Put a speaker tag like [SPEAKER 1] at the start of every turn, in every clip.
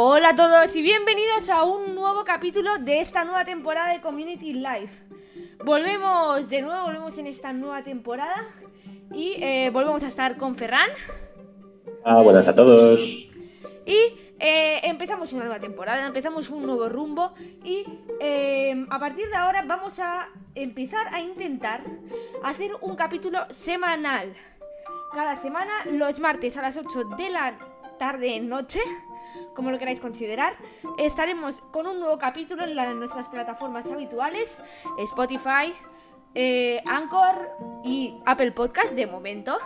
[SPEAKER 1] Hola a todos y bienvenidos a un nuevo capítulo de esta nueva temporada de Community Life. Volvemos de nuevo, volvemos en esta nueva temporada y eh, volvemos a estar con Ferran.
[SPEAKER 2] Ah, buenas a todos.
[SPEAKER 1] Y eh, empezamos una nueva temporada, empezamos un nuevo rumbo y eh, a partir de ahora vamos a empezar a intentar hacer un capítulo semanal. Cada semana, los martes a las 8 de la tarde, noche, como lo queráis considerar, estaremos con un nuevo capítulo en, nuestras plataformas habituales, Spotify, eh, Anchor y Apple Podcast de momento.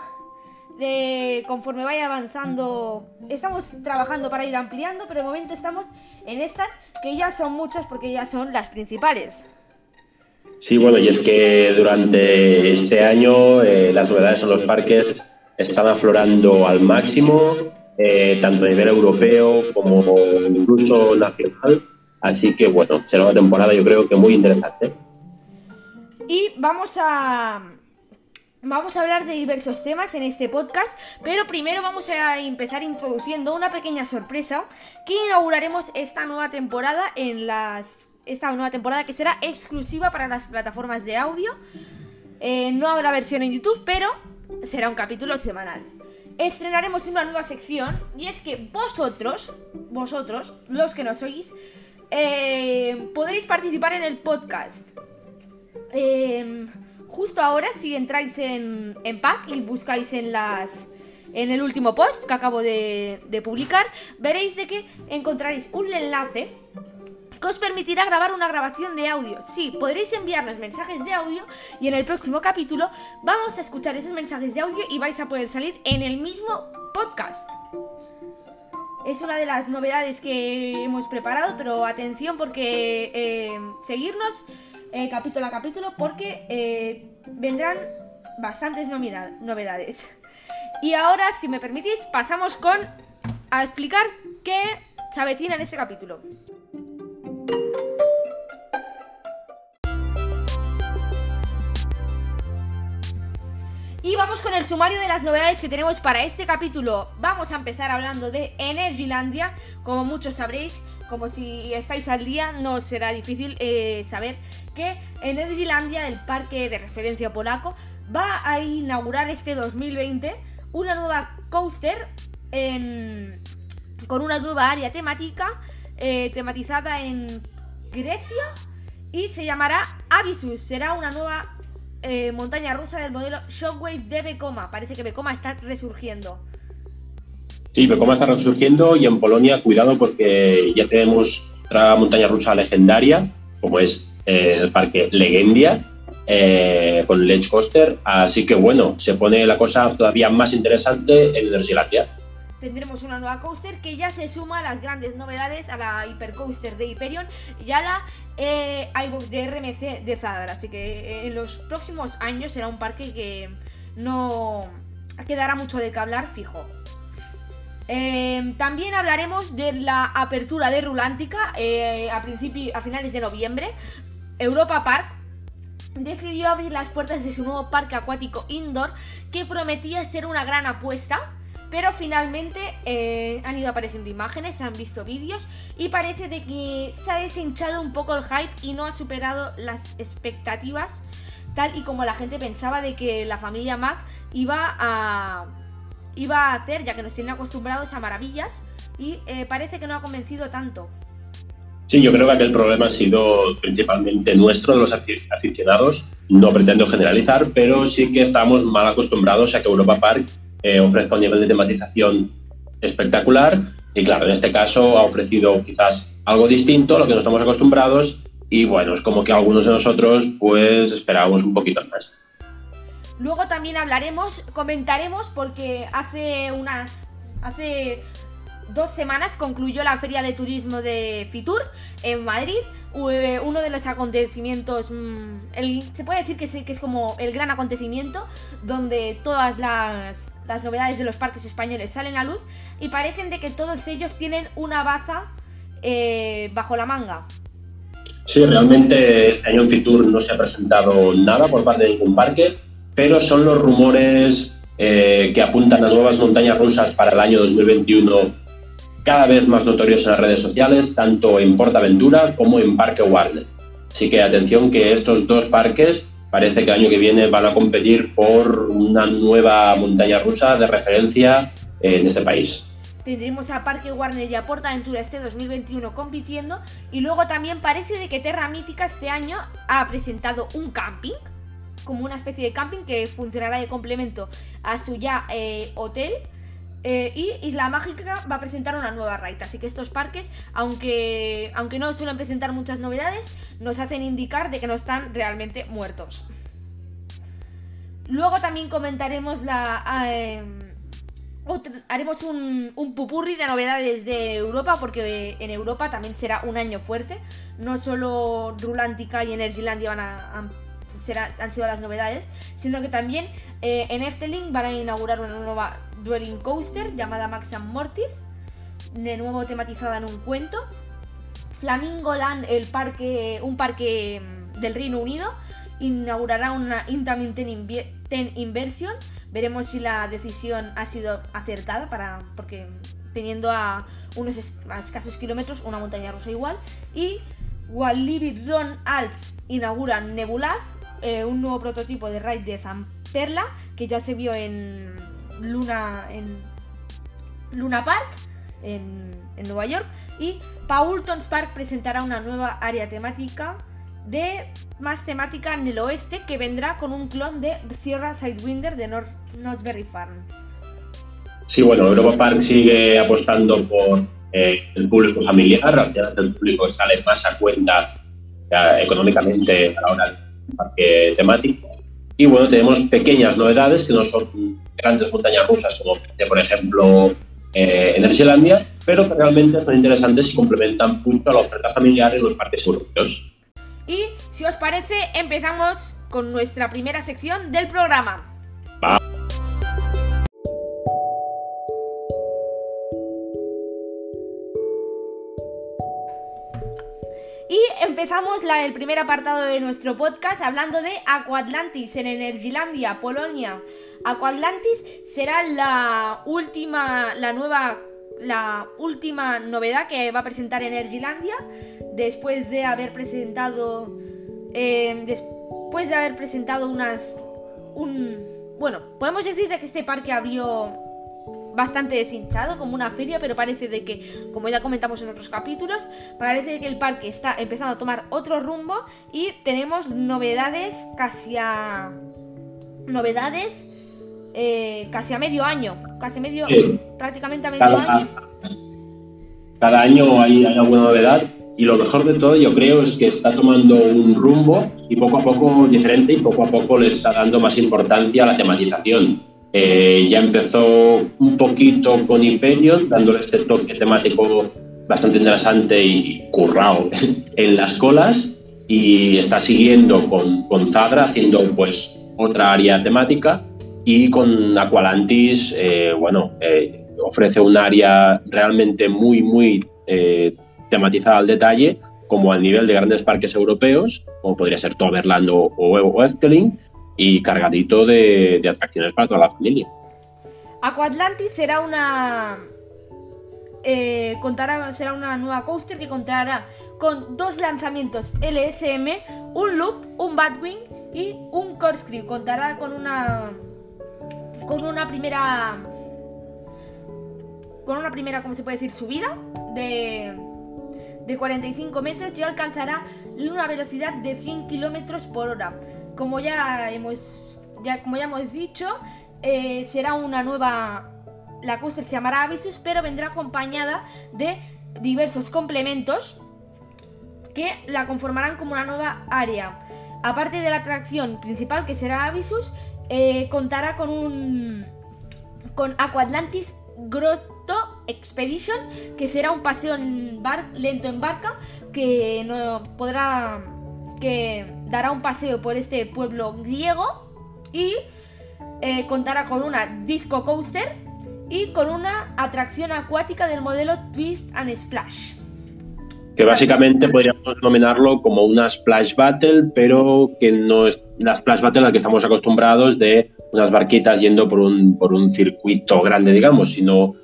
[SPEAKER 1] Conforme vaya avanzando, estamos trabajando para ir ampliando, pero de momento estamos en estas que ya son muchas porque ya son las principales.
[SPEAKER 2] Sí, bueno, y es que durante este año eh, las novedades en los parques están aflorando al máximo eh, tanto a nivel europeo como incluso nacional. Así que bueno, será una temporada yo creo que muy interesante.
[SPEAKER 1] Y vamos a Vamos a hablar de diversos temas en este podcast, pero primero vamos a empezar introduciendo una pequeña sorpresa que inauguraremos esta nueva temporada en las esta nueva temporada que será exclusiva para las plataformas de audio. Eh, no habrá versión en YouTube, pero será un capítulo semanal estrenaremos una nueva sección y es que vosotros, vosotros, los que nos oís, eh, podréis participar en el podcast. Em, justo ahora, si entráis en, en Pack y buscáis en las en el último post que acabo de, de publicar, veréis de que encontraréis un enlace que os permitirá grabar una grabación de audio. Sí, podréis enviarnos mensajes de audio y en el próximo capítulo vamos a escuchar esos mensajes de audio y vais a poder salir en el mismo podcast. Es una de las novedades que hemos preparado, pero atención porque eh, seguirnos eh, capítulo a capítulo porque eh, vendrán bastantes novedades. Y ahora, si me permitís, pasamos con a explicar qué se avecina en este capítulo. Y vamos con el sumario de las novedades que tenemos para este capítulo. Vamos a empezar hablando de Energylandia. Como muchos sabréis, como si estáis al día, no será difícil eh, saber que Energylandia, el parque de referencia polaco, va a inaugurar este 2020 una nueva coaster con una nueva área temática eh, tematizada en Grecia y se llamará Avisus. Será una nueva eh, montaña rusa del modelo Shockwave de Vekoma. Parece que Vekoma está resurgiendo.
[SPEAKER 2] Sí, Vekoma está resurgiendo y en Polonia, cuidado porque ya tenemos otra montaña rusa legendaria, como es eh, el parque Legendia, con Ledge Coaster. Así que bueno, se pone la cosa todavía más interesante en Nersilandia
[SPEAKER 1] tendremos una nueva coaster que ya se suma a las grandes novedades, a la Hypercoaster de Hyperion y a la eh, iBox de RMC de Zadar. Así que eh, en los próximos años será un parque que no quedará mucho de que hablar fijo. Em, también hablaremos de la apertura de Rulántica eh, a, a finales de noviembre. Europa Park decidió abrir las puertas de su nuevo parque acuático indoor que prometía ser una gran apuesta pero finalmente eh, han ido apareciendo imágenes, se han visto vídeos y parece de que se ha deshinchado un poco el hype y no ha superado las expectativas tal y como la gente pensaba de que la familia Mac iba a, iba a hacer, ya que nos tienen acostumbrados a maravillas y eh, parece que no ha convencido tanto.
[SPEAKER 2] Sí, yo creo que aquel problema ha sido principalmente nuestro, de los aficionados. No pretendo generalizar, pero sí que estamos mal acostumbrados a que Europa Park eh, ofrezca un nivel de tematización espectacular y claro, en este caso ha ofrecido quizás algo distinto a lo que no estamos acostumbrados y bueno, es como que algunos de nosotros pues esperábamos un poquito más.
[SPEAKER 1] Luego también hablaremos, comentaremos porque hace unas hace dos semanas concluyó la Feria de Turismo de Fitur en Madrid. Eh, uno de los acontecimientos, mm, se puede decir que es, que es como el gran acontecimiento, donde todas las, novedades de los parques españoles salen a luz y parecen de que todos ellos tienen una baza eh, bajo la manga.
[SPEAKER 2] Sí, realmente este año en Fitur no se ha presentado nada por parte de ningún parque, pero son los rumores eh, que apuntan a nuevas montañas rusas para el año 2021 cada vez más notorios en las redes sociales, tanto en Portaventura como en Parque Warner. Así que atención que estos dos parques parece que el año que viene van a competir por una nueva montaña rusa de referencia en este país.
[SPEAKER 1] Tendremos a Parque Warner y a Portaventura este 2021 compitiendo y luego también parece de que Terra Mítica este año ha presentado un camping, como una especie de camping que funcionará de complemento a su ya eh, hotel eh, y Isla Mágica va a presentar una nueva raid. Así que estos parques, aunque, aunque no suelen presentar muchas novedades, nos hacen indicar de que no están realmente muertos. Luego también comentaremos la. Em, haremos un, un, pupurri de novedades de Europa, porque en Europa también será un año fuerte. No solo Rulantica y Energylandia van a han sido las novedades, sino que también eh, en Efteling van a inaugurar una nueva Dwelling Coaster llamada Max and Mortis, de nuevo tematizada en un cuento. Flamingo Land, el parque, un parque mm, del Reino Unido, inaugurará una Intamin Ten Inversion. Veremos si la decisión ha sido acertada para porque teniendo a unos escasos kilómetros una montaña rusa igual y Walibi Ron Alps inaugura Nebulaz eh, un nuevo prototipo de raid de Zamperla que ya se vio en Luna, en Luna Park, en, Nueva York. Y Paultons Park presentará una nueva área temática de más temática en el oeste que vendrá con un clon de Sierra Sidewinder de North Knott's Farm.
[SPEAKER 2] Sí, bueno, Europa Park sigue apostando por eh, el público familiar, el público sale más a cuenta económicamente a la hora parque temático. Y bueno, tenemos pequeñas novedades que no son grandes montañas rusas, como por ejemplo eh, Energylandia, pero que realmente son interesantes y complementan mucho a la oferta familiar en los parques europeos.
[SPEAKER 1] Y si os parece, empezamos con nuestra primera sección del programa. Y empezamos el primer apartado de nuestro podcast hablando de Aquatlantis en Energylandia, Polonia. Aquatlantis será la última, la nueva, la última novedad que va a presentar Energylandia después de haber presentado, eh, después de haber presentado unas, un, bueno, podemos decir que este parque abrió bastante deshinchado, como una feria, pero parece de que, como ya comentamos en otros capítulos, parece que el parque está empezando a tomar otro rumbo y tenemos novedades casi a... novedades eh, casi a medio año, casi medio, prácticamente a medio año.
[SPEAKER 2] Cada año hay, hay alguna novedad y lo mejor de todo yo creo es que está tomando un rumbo y poco a poco diferente y poco a poco le está dando más importancia a la tematización eh, ya empezó un poquito con Hyperion, dándole este toque temático bastante interesante y currado en las colas, y está siguiendo con, con Zadra, haciendo pues otra área temática, y con Aqualantis, eh, bueno, eh, ofrece un área realmente muy, muy tematizada al detalle, como al nivel de grandes parques europeos, como podría ser Toverland o, o Efteling, y cargadito de, atracciones para toda la familia.
[SPEAKER 1] Aquatlantis será una eh, contará, será una nueva coaster que contará con dos lanzamientos LSM, un loop, un Batwing y un corkscrew. Contará con una con una primera con una primera, ¿cómo se puede decir? Subida de de 45 metros y alcanzará una velocidad de 100 kilómetros por hora como ya hemos, ya, como ya hemos dicho, eh, será una nueva... La coaster se llamará Avisus, pero vendrá acompañada de diversos complementos que la conformarán como una nueva área. Aparte de la atracción principal que será Avisus, eh, contará con un con Aquatlantis Grotto Expedition, que será un paseo lento en barca que no podrá que dará un paseo por este pueblo griego y eh, contará con una disco coaster y con una atracción acuática del modelo Twist and Splash.
[SPEAKER 2] Que básicamente podríamos denominarlo como una Splash Battle, pero que no es la Splash Battle a la que estamos acostumbrados de unas barquitas yendo por un, por un circuito grande, digamos, sino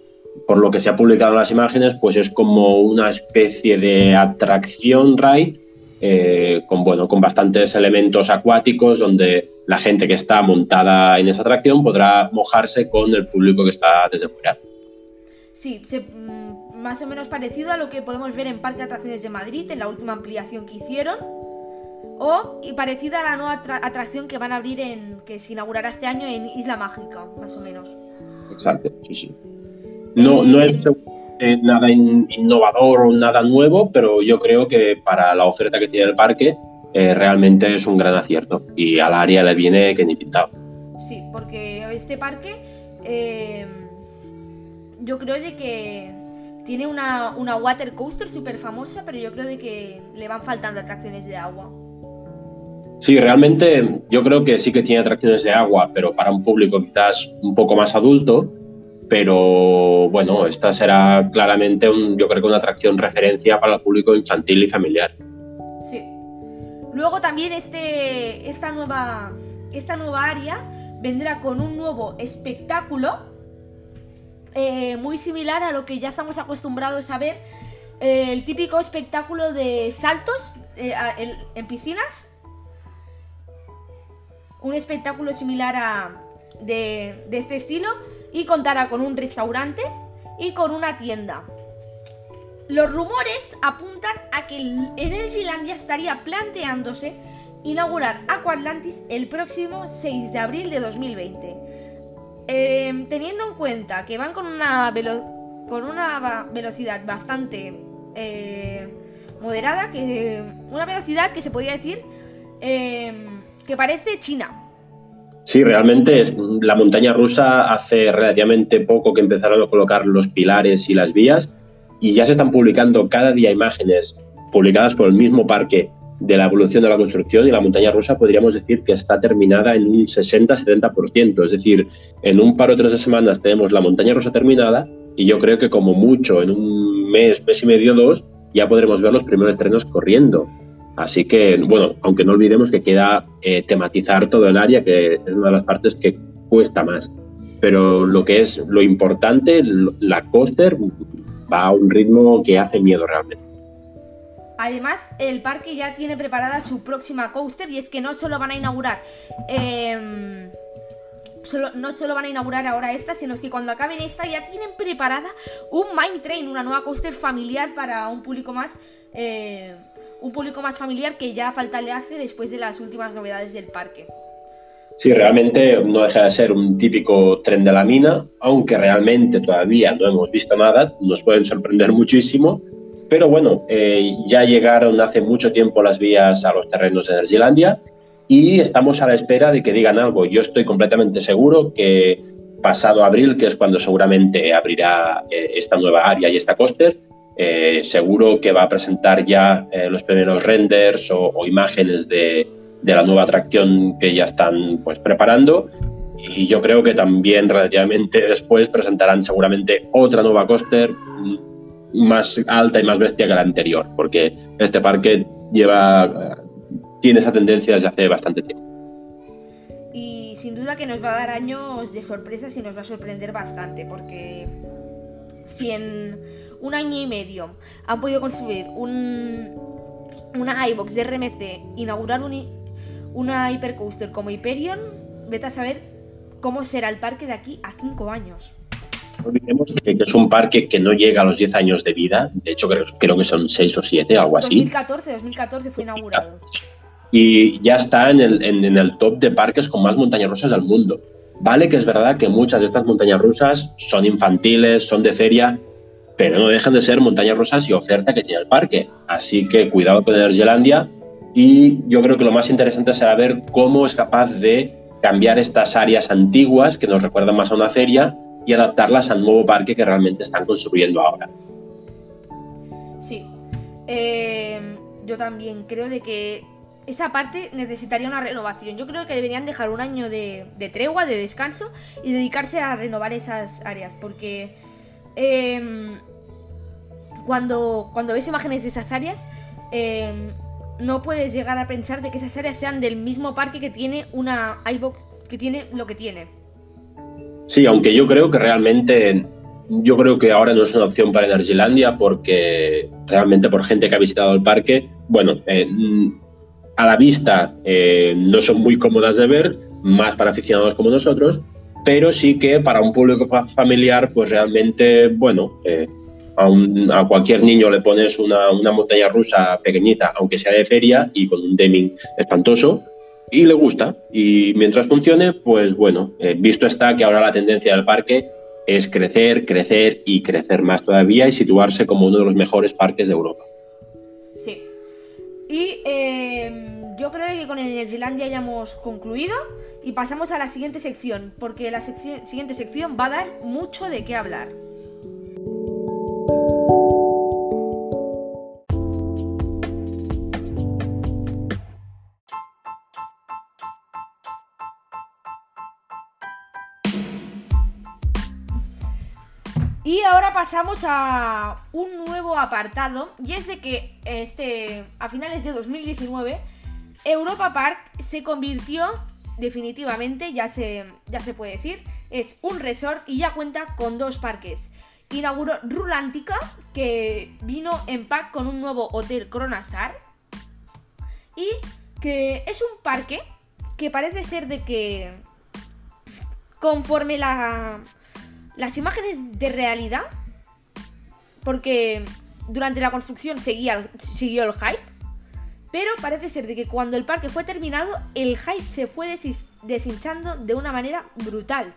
[SPEAKER 2] por lo que se ha publicado en las imágenes, pues es como una especie de atracción ride eh, con, bueno, con bastantes elementos acuáticos donde la gente que está montada en esa atracción podrá mojarse con el público que está desde fuera.
[SPEAKER 1] Sí, mm, más o menos parecido a lo que podemos ver en Parque de Atracciones de Madrid, en la última ampliación que hicieron. O y parecida a la nueva atracción que van a abrir en. que se inaugurará este año en Isla Mágica, más o menos.
[SPEAKER 2] Exacto, sí, sí. No, no es nada innovador o nada nuevo, pero yo creo que para la oferta que tiene el parque eh, realmente es un gran acierto y al área le viene que ni pintado.
[SPEAKER 1] Sí, porque este parque eh, yo creo de que tiene una, una water coaster súper famosa, pero yo creo de que le van faltando atracciones de agua.
[SPEAKER 2] Sí, realmente yo creo que sí que tiene atracciones de agua, pero para un público quizás un poco más adulto pero bueno, esta será claramente un, yo creo que una atracción referencia para el público infantil y familiar.
[SPEAKER 1] Sí. Luego también este, esta, nueva, esta nueva área vendrá con un nuevo espectáculo eh, muy similar a lo que ya estamos acostumbrados a ver. Eh, el típico espectáculo de saltos eh, en piscinas. Un espectáculo similar a de, de este estilo y contará con un restaurante y con una tienda. Los rumores apuntan a que Energylandia estaría planteándose inaugurar Aquatlantis el próximo 6 de abril de 2020. Em, teniendo en cuenta que van con una, con una velocidad bastante eh, moderada, que, una velocidad que se podría decir em, que parece China.
[SPEAKER 2] Sí, realmente la montaña rusa hace relativamente poco que empezaron a colocar los pilares y las vías y ya se están publicando cada día imágenes publicadas por el mismo parque de la evolución de la construcción y la montaña rusa podríamos decir que está terminada en un 60-70%. Es decir, en un par o tres semanas tenemos la montaña rusa terminada y yo creo que como mucho en un mes, mes y medio, dos, ya podremos ver los primeros trenos corriendo. Así que, bueno, aunque no olvidemos que queda eh, tematizar todo el área, que es una de las partes que cuesta más. Pero lo que es lo importante, la coaster va a un ritmo que hace miedo realmente.
[SPEAKER 1] Además, el parque ya tiene preparada su próxima coaster y es que no solo van a inaugurar... Em, no solo van a inaugurar ahora esta, sino que cuando acaben esta ya tienen preparada un Mine Train, una nueva coaster familiar para un público más eh, un público más familiar que ya falta le hace después de las últimas novedades del parque.
[SPEAKER 2] Sí, realmente no deja de ser un típico tren de la mina, aunque realmente todavía no hemos visto nada, nos pueden sorprender muchísimo, pero bueno, eh, ya llegaron hace mucho tiempo las vías a los terrenos de Energylandia y estamos a la espera de que digan algo. Yo estoy completamente seguro que pasado abril, que es cuando seguramente abrirá eh, esta nueva área y esta coaster, eh, seguro que va a presentar ya eh, los primeros renders o, imágenes de, la nueva atracción que ya están pues, preparando. Y yo creo que también relativamente después presentarán seguramente otra nueva coaster más alta y más bestia que la anterior, porque este parque lleva tiene esa tendencia desde hace bastante tiempo.
[SPEAKER 1] Y sin duda que nos va a dar años de sorpresas y nos va a sorprender bastante, porque si en un año y medio han podido construir un, una iBox de RMC, inaugurar un, una Hypercoaster como Hyperion, vete a saber cómo será el parque de aquí a cinco años.
[SPEAKER 2] No olvidemos que es un parque que no llega a los 10 años de vida, de hecho creo, creo que son 6 o 7, algo así.
[SPEAKER 1] 2014, 2014 fue inaugurado.
[SPEAKER 2] Y ya está en el, en el top de parques con más montañas rusas del mundo. Vale que es verdad que muchas de estas montañas rusas son infantiles, son de feria, pero no dejan de ser montañas rusas y oferta que tiene el parque. Así que cuidado con Energylandia y yo creo que lo más interesante será ver cómo es capaz de cambiar estas áreas antiguas que nos recuerdan más a una feria y adaptarlas al nuevo parque que realmente están construyendo ahora.
[SPEAKER 1] Sí, eh, yo también creo de que esa parte necesitaría una renovación. Yo creo que deberían dejar un año de, tregua, de descanso y dedicarse a renovar esas áreas. Porque em, cuando, cuando ves imágenes de esas áreas, em, no puedes llegar a pensar de que esas áreas sean del mismo parque que tiene una que tiene lo que tiene.
[SPEAKER 2] Sí, aunque yo creo que realmente yo creo que ahora no es una opción para Energylandia porque realmente por gente que ha visitado el parque, bueno, eh, a la vista eh, no son muy cómodas de ver, más para aficionados como nosotros, pero sí que para un público familiar, pues realmente, bueno, eh, a, cualquier niño le pones una, montaña rusa pequeñita, aunque sea de feria y con un deming espantoso, y le gusta. Y mientras funcione, pues bueno, eh, visto está que ahora la tendencia del parque es crecer, crecer y crecer más todavía y situarse como uno de los mejores parques de Europa.
[SPEAKER 1] Sí. Y em, yo creo que con Energylandia ya hemos concluido y pasamos a la siguiente sección, porque la siguiente sección va a dar mucho de qué hablar. Y ahora pasamos a un nuevo apartado y es de que este a finales de 2019 Europa Park se convirtió definitivamente, ya se, ya se puede decir, es un resort y ya cuenta con dos parques. Inauguró Rulántica, que vino en pack con un nuevo hotel Cronasar. Y que es un parque que parece ser de que conforme la, las imágenes de realidad, porque durante la construcción seguía, siguió el hype, pero parece ser de que cuando el parque fue terminado, el hype se fue deshinchando de una manera brutal.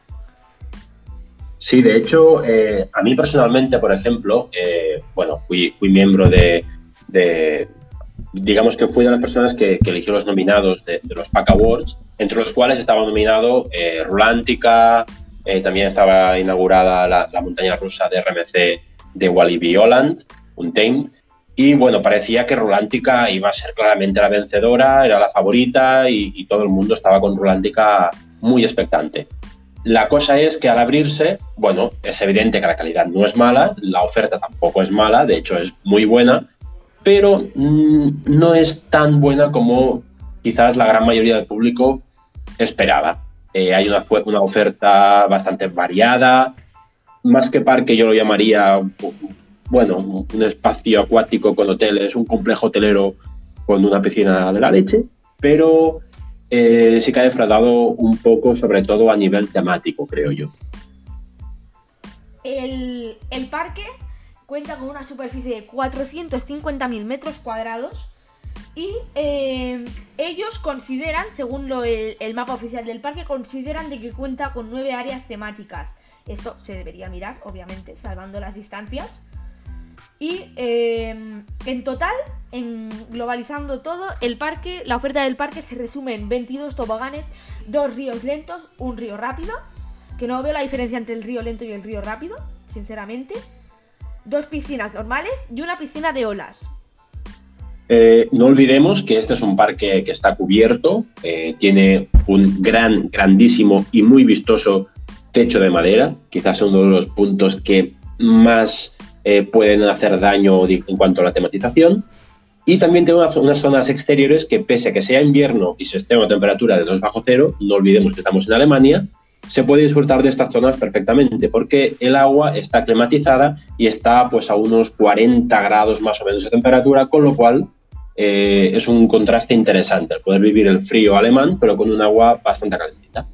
[SPEAKER 2] Sí, de hecho, eh, a mí personalmente, por ejemplo, eh, bueno, fui, miembro de, digamos que fui de las personas que, eligió los nominados de, los Pack Awards, entre los cuales estaba nominado eh, Rulántica, eh, también estaba inaugurada la, montaña rusa de RMC de Walibi Holland, Untamed. Y bueno, parecía que Rulántica iba a ser claramente la vencedora, era la favorita y, todo el mundo estaba con Rulántica muy expectante. La cosa es que al abrirse, bueno, es evidente que la calidad no es mala, la oferta tampoco es mala, de hecho es muy buena, pero mm, no es tan buena como quizás la gran mayoría del público esperaba. Eh, hay una, una, oferta bastante variada. Más que parque, yo lo llamaría, bueno, un espacio acuático con hoteles, un complejo hotelero con una piscina de la leche, pero eh, sí que ha defraudado un poco, sobre todo a nivel temático, creo yo.
[SPEAKER 1] El, el parque cuenta con una superficie de 450.000 metros cuadrados y eh, ellos consideran, según el, mapa oficial del parque, consideran de que cuenta con nueve áreas temáticas. Esto se debería mirar, obviamente, salvando las distancias. Y eh, en total, globalizando todo, el parque, la oferta del parque se resume en 22 toboganes, dos ríos lentos, un río rápido, que no veo la diferencia entre el río lento y el río rápido, sinceramente. Dos piscinas normales y una piscina de olas.
[SPEAKER 2] Eh, no olvidemos que este es un parque que está cubierto, eh, tiene un gran, grandísimo y muy vistoso techo de madera, quizás uno de los puntos que más eh, pueden hacer daño en cuanto a la tematización. Y también tiene unas, zonas exteriores que, pese a que sea invierno y se esté a una temperatura de 2 bajo cero, no olvidemos que estamos en Alemania, se puede disfrutar de estas zonas perfectamente porque el agua está climatizada y está pues a unos 40 grados más o menos de temperatura, con lo cual eh, es un contraste interesante, el poder vivir el frío alemán, pero con un agua bastante calentita.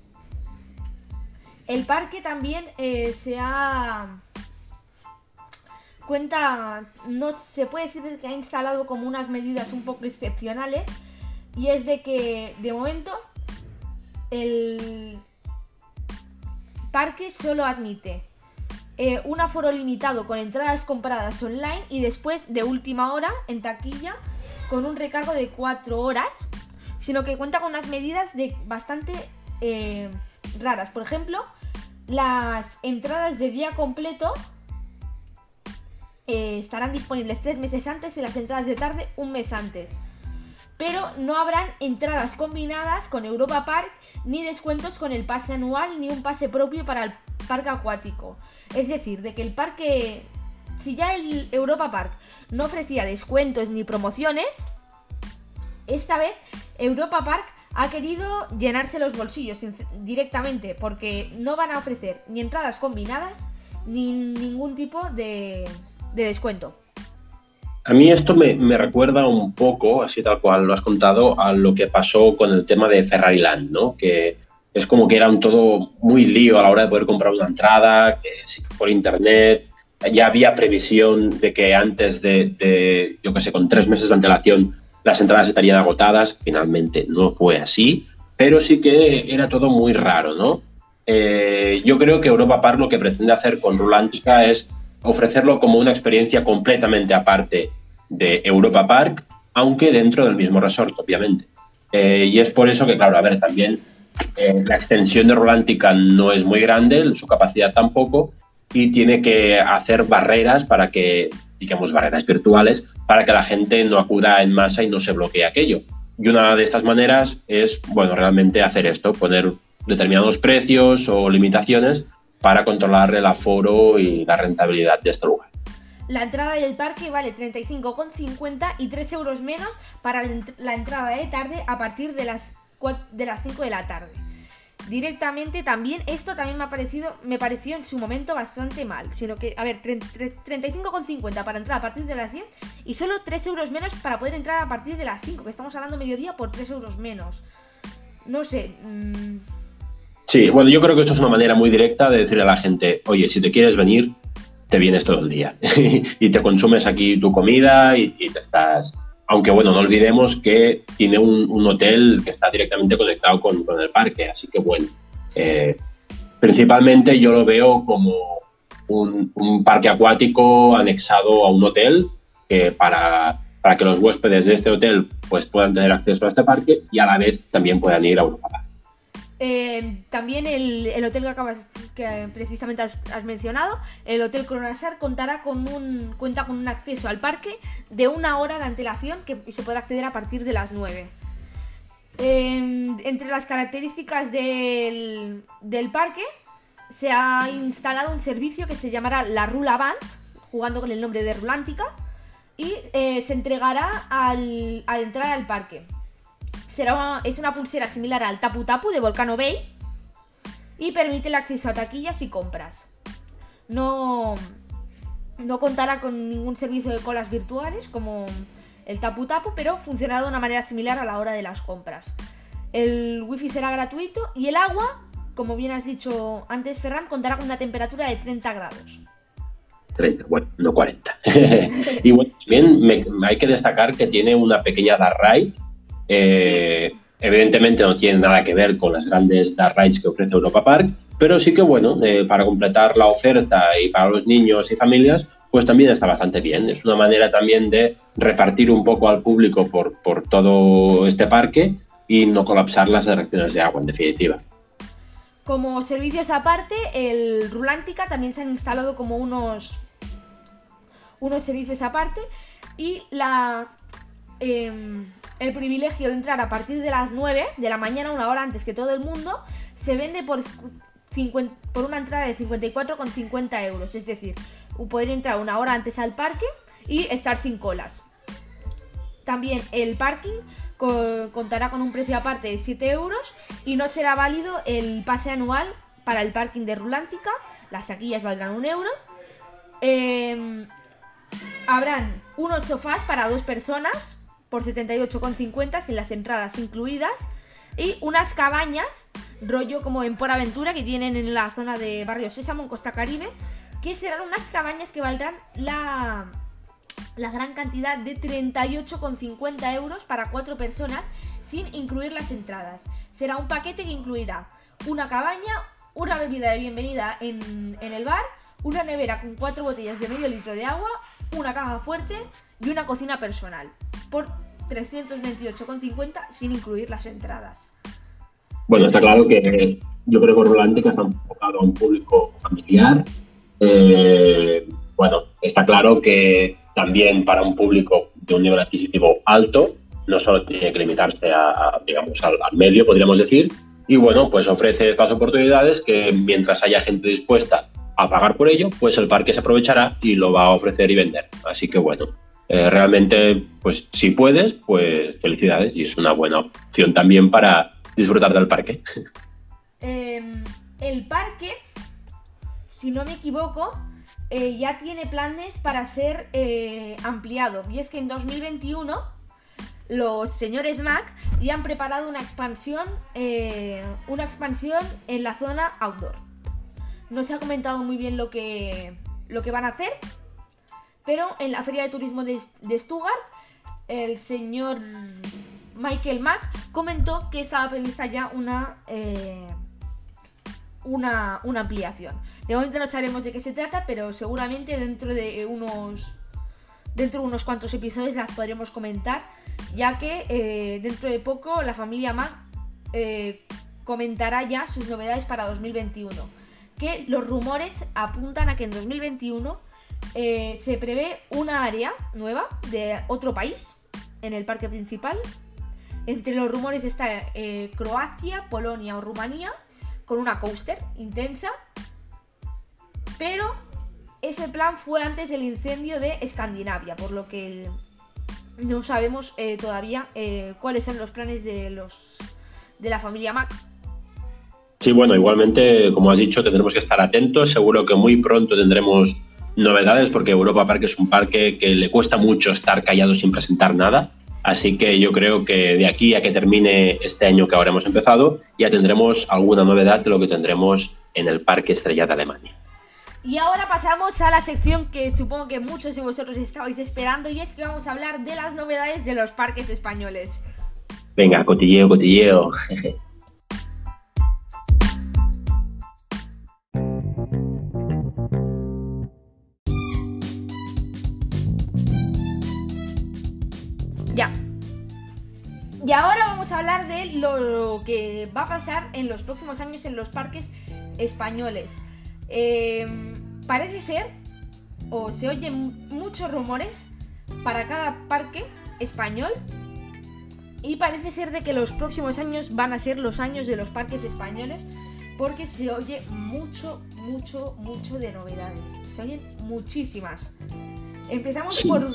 [SPEAKER 1] El parque también eh, se ha cuenta, no se puede decir que ha instalado como unas medidas un poco excepcionales y es de que de momento el parque solo admite eh, un aforo limitado con entradas compradas online y después de última hora en taquilla con un recargo de 4 horas, sino que cuenta con unas medidas de bastante eh, raras. Por ejemplo, las entradas de día completo eh, estarán disponibles tres meses antes y las entradas de tarde un mes antes. Pero no habrán entradas combinadas con Europa Park, ni descuentos con el pase anual, ni un pase propio para el parque acuático. Es decir, de que el parque si ya el Europa Park no ofrecía descuentos ni promociones, esta vez Europa Park ha querido llenarse los bolsillos directamente porque no van a ofrecer ni entradas combinadas ni ningún tipo de, descuento.
[SPEAKER 2] A mí esto me, recuerda un poco, así tal cual lo has contado, a lo que pasó con el tema de Ferrari Land, ¿no? Que es como que era un todo muy lío a la hora de poder comprar una entrada, por internet, ya había previsión de que antes de, yo qué sé, con tres meses de antelación las entradas estarían agotadas. Finalmente no fue así, pero sí que era todo muy raro, ¿no? Eh, yo creo que Europa Park lo que pretende hacer con Rulántica es ofrecerlo como una experiencia completamente aparte de Europa Park, aunque dentro del mismo resort, obviamente. Eh, y es por eso que, claro, a ver, también eh, la extensión de Rulántica no es muy grande, su capacidad tampoco, y tiene que hacer barreras para que, digamos, barreras virtuales, para que la gente no acuda en masa y no se bloquee aquello. Y una de estas maneras es, bueno, realmente hacer esto, poner determinados precios o limitaciones para controlar el aforo y la rentabilidad de este lugar.
[SPEAKER 1] La entrada del parque vale 35,50 y 3 euros menos para la entrada de tarde a partir de las, de las 5 de la tarde directamente también, esto también me ha parecido, me pareció en su momento bastante mal. Sino que, a ver, 35,50 para entrar a partir de las 10 y solo 3 euros menos para poder entrar a partir de las 5, que estamos hablando mediodía por 3 euros menos. No sé. Mmm...
[SPEAKER 2] Sí, bueno, yo creo que esto es una manera muy directa de decirle a la gente, oye, si te quieres venir, te vienes todo el día y te consumes aquí tu comida y, y te estás aunque bueno, no olvidemos que tiene un, hotel que está directamente conectado con, el parque, así que bueno, eh, principalmente yo lo veo como un, parque acuático anexado a un hotel que para, para, que los huéspedes de este hotel pues puedan tener acceso a este parque y a la vez también puedan ir a Europa.
[SPEAKER 1] Eh, también el, hotel que acabas que precisamente has, mencionado, el Hotel Coronasar contará con un cuenta con un acceso al parque de una hora de antelación que se puede acceder a partir de las 9. entre las características del, parque se ha instalado un servicio que se llamará la Rula Band, jugando con el nombre de Rulántica, y eh, se entregará al entrar al parque es una pulsera similar al Tapu Tapu de Volcano Bay y permite el acceso a taquillas y compras. No, no contará con ningún servicio de colas virtuales como el Tapu Tapu, pero funcionará de una manera similar a la hora de las compras. El wifi será gratuito y el agua, como bien has dicho antes, Ferran, contará con una temperatura de 30 grados.
[SPEAKER 2] 30, bueno, no 40. y bueno, también hay que destacar que tiene una pequeña dark ride eh, evidentemente no tiene nada que ver con las grandes dark rides que ofrece Europa Park, pero sí que bueno, eh, para completar la oferta y para los niños y familias, pues también está bastante bien. Es una manera también de repartir un poco al público por, por todo este parque y no colapsar las atracciones de agua, en definitiva.
[SPEAKER 1] Como servicios aparte, el Rulántica también se han instalado como unos, unos servicios aparte y la... Em, el privilegio de entrar a partir de las 9 de la mañana, una hora antes que todo el mundo, se vende por, por una entrada de 54,50 euros. Es decir, poder entrar una hora antes al parque y estar sin colas. También el parking contará con un precio aparte de 7 euros y no será válido el pase anual para el parking de Rulántica. Las taquillas valdrán un euro. Em, habrán unos sofás para dos personas por 78,50 sin las entradas incluidas. Y unas cabañas, rollo como en Por Aventura, que tienen en la zona de Barrio Sésamo, en Costa Caribe, que serán unas cabañas que valdrán la, la gran cantidad de 38,50 euros para cuatro personas sin incluir las entradas. Será un paquete que incluirá una cabaña, una bebida de bienvenida en, en el bar, una nevera con cuatro botellas de medio litro de agua, una caja fuerte y una cocina personal por 328,50 sin incluir las entradas.
[SPEAKER 2] Bueno, está claro que yo creo que Rolántica está enfocado a un público familiar. Eh, bueno, está claro que también para un público de un nivel adquisitivo alto, no solo tiene que limitarse a, digamos, al, medio, podríamos decir. Y bueno, pues ofrece estas oportunidades que mientras haya gente dispuesta a pagar por ello, pues el parque se aprovechará y lo va a ofrecer y vender. Así que bueno, eh, realmente, pues si puedes, pues felicidades y es una buena opción también para disfrutar del parque.
[SPEAKER 1] Em, el parque si no me equivoco, eh, ya tiene planes para ser eh, ampliado. Y es que en 2021 los señores Mac ya han preparado una expansión, una expansión en la zona outdoor. No se ha comentado muy bien lo que, lo que van a hacer, pero en la feria de turismo de, Stuttgart, el señor Michael Mac comentó que estaba prevista ya una, una, una ampliación. De momento no sabemos de qué se trata, pero seguramente dentro de unos dentro de unos cuantos episodios las podremos comentar, ya que eh, dentro de poco la familia Mac eh, comentará ya sus novedades para 2021. Que los rumores apuntan a que en 2021 eh, se prevé una área nueva de otro país en el parque principal. Entre los rumores está Croacia, Polonia o Rumanía con una coaster intensa. Pero ese plan fue antes del incendio de Escandinavia, por lo que no sabemos eh, todavía eh, cuáles son los planes de los de la familia Mac.
[SPEAKER 2] Sí, bueno, igualmente, como has dicho, tendremos que estar atentos. Seguro que muy pronto tendremos novedades porque Europa Park es un parque que le cuesta mucho estar callado sin presentar nada. Así que yo creo que de aquí a que termine este año que ahora hemos empezado, ya tendremos alguna novedad de lo que tendremos en el Parque Estrella de Alemania.
[SPEAKER 1] Y ahora pasamos a la sección que supongo que muchos de vosotros estabais esperando y es que vamos a hablar de las novedades de los parques españoles.
[SPEAKER 2] Venga, cotilleo, cotilleo.
[SPEAKER 1] Ya. Y ahora vamos a hablar de lo que va a pasar en los próximos años en los parques españoles. Em, parece ser, o se oyen muchos rumores para cada parque español. Y parece ser de que los próximos años van a ser los años de los parques españoles. Porque se oye mucho, mucho, mucho de novedades. Se oyen muchísimas. Empezamos por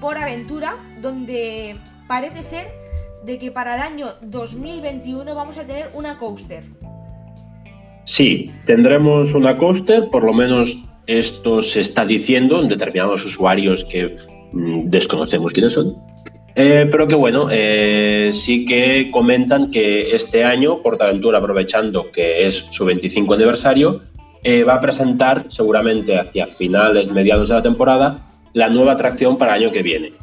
[SPEAKER 1] por aventura, donde parece ser de que para el año 2021 vamos a tener una coaster.
[SPEAKER 2] Sí, tendremos una coaster, por lo menos esto se está diciendo en determinados usuarios que mm, desconocemos quiénes son. Eh, pero que bueno, eh, sí que comentan que este año Portaventura, aprovechando que es su 25 aniversario, eh, va a presentar seguramente hacia finales, mediados de la temporada, la nueva atracción para el año que viene.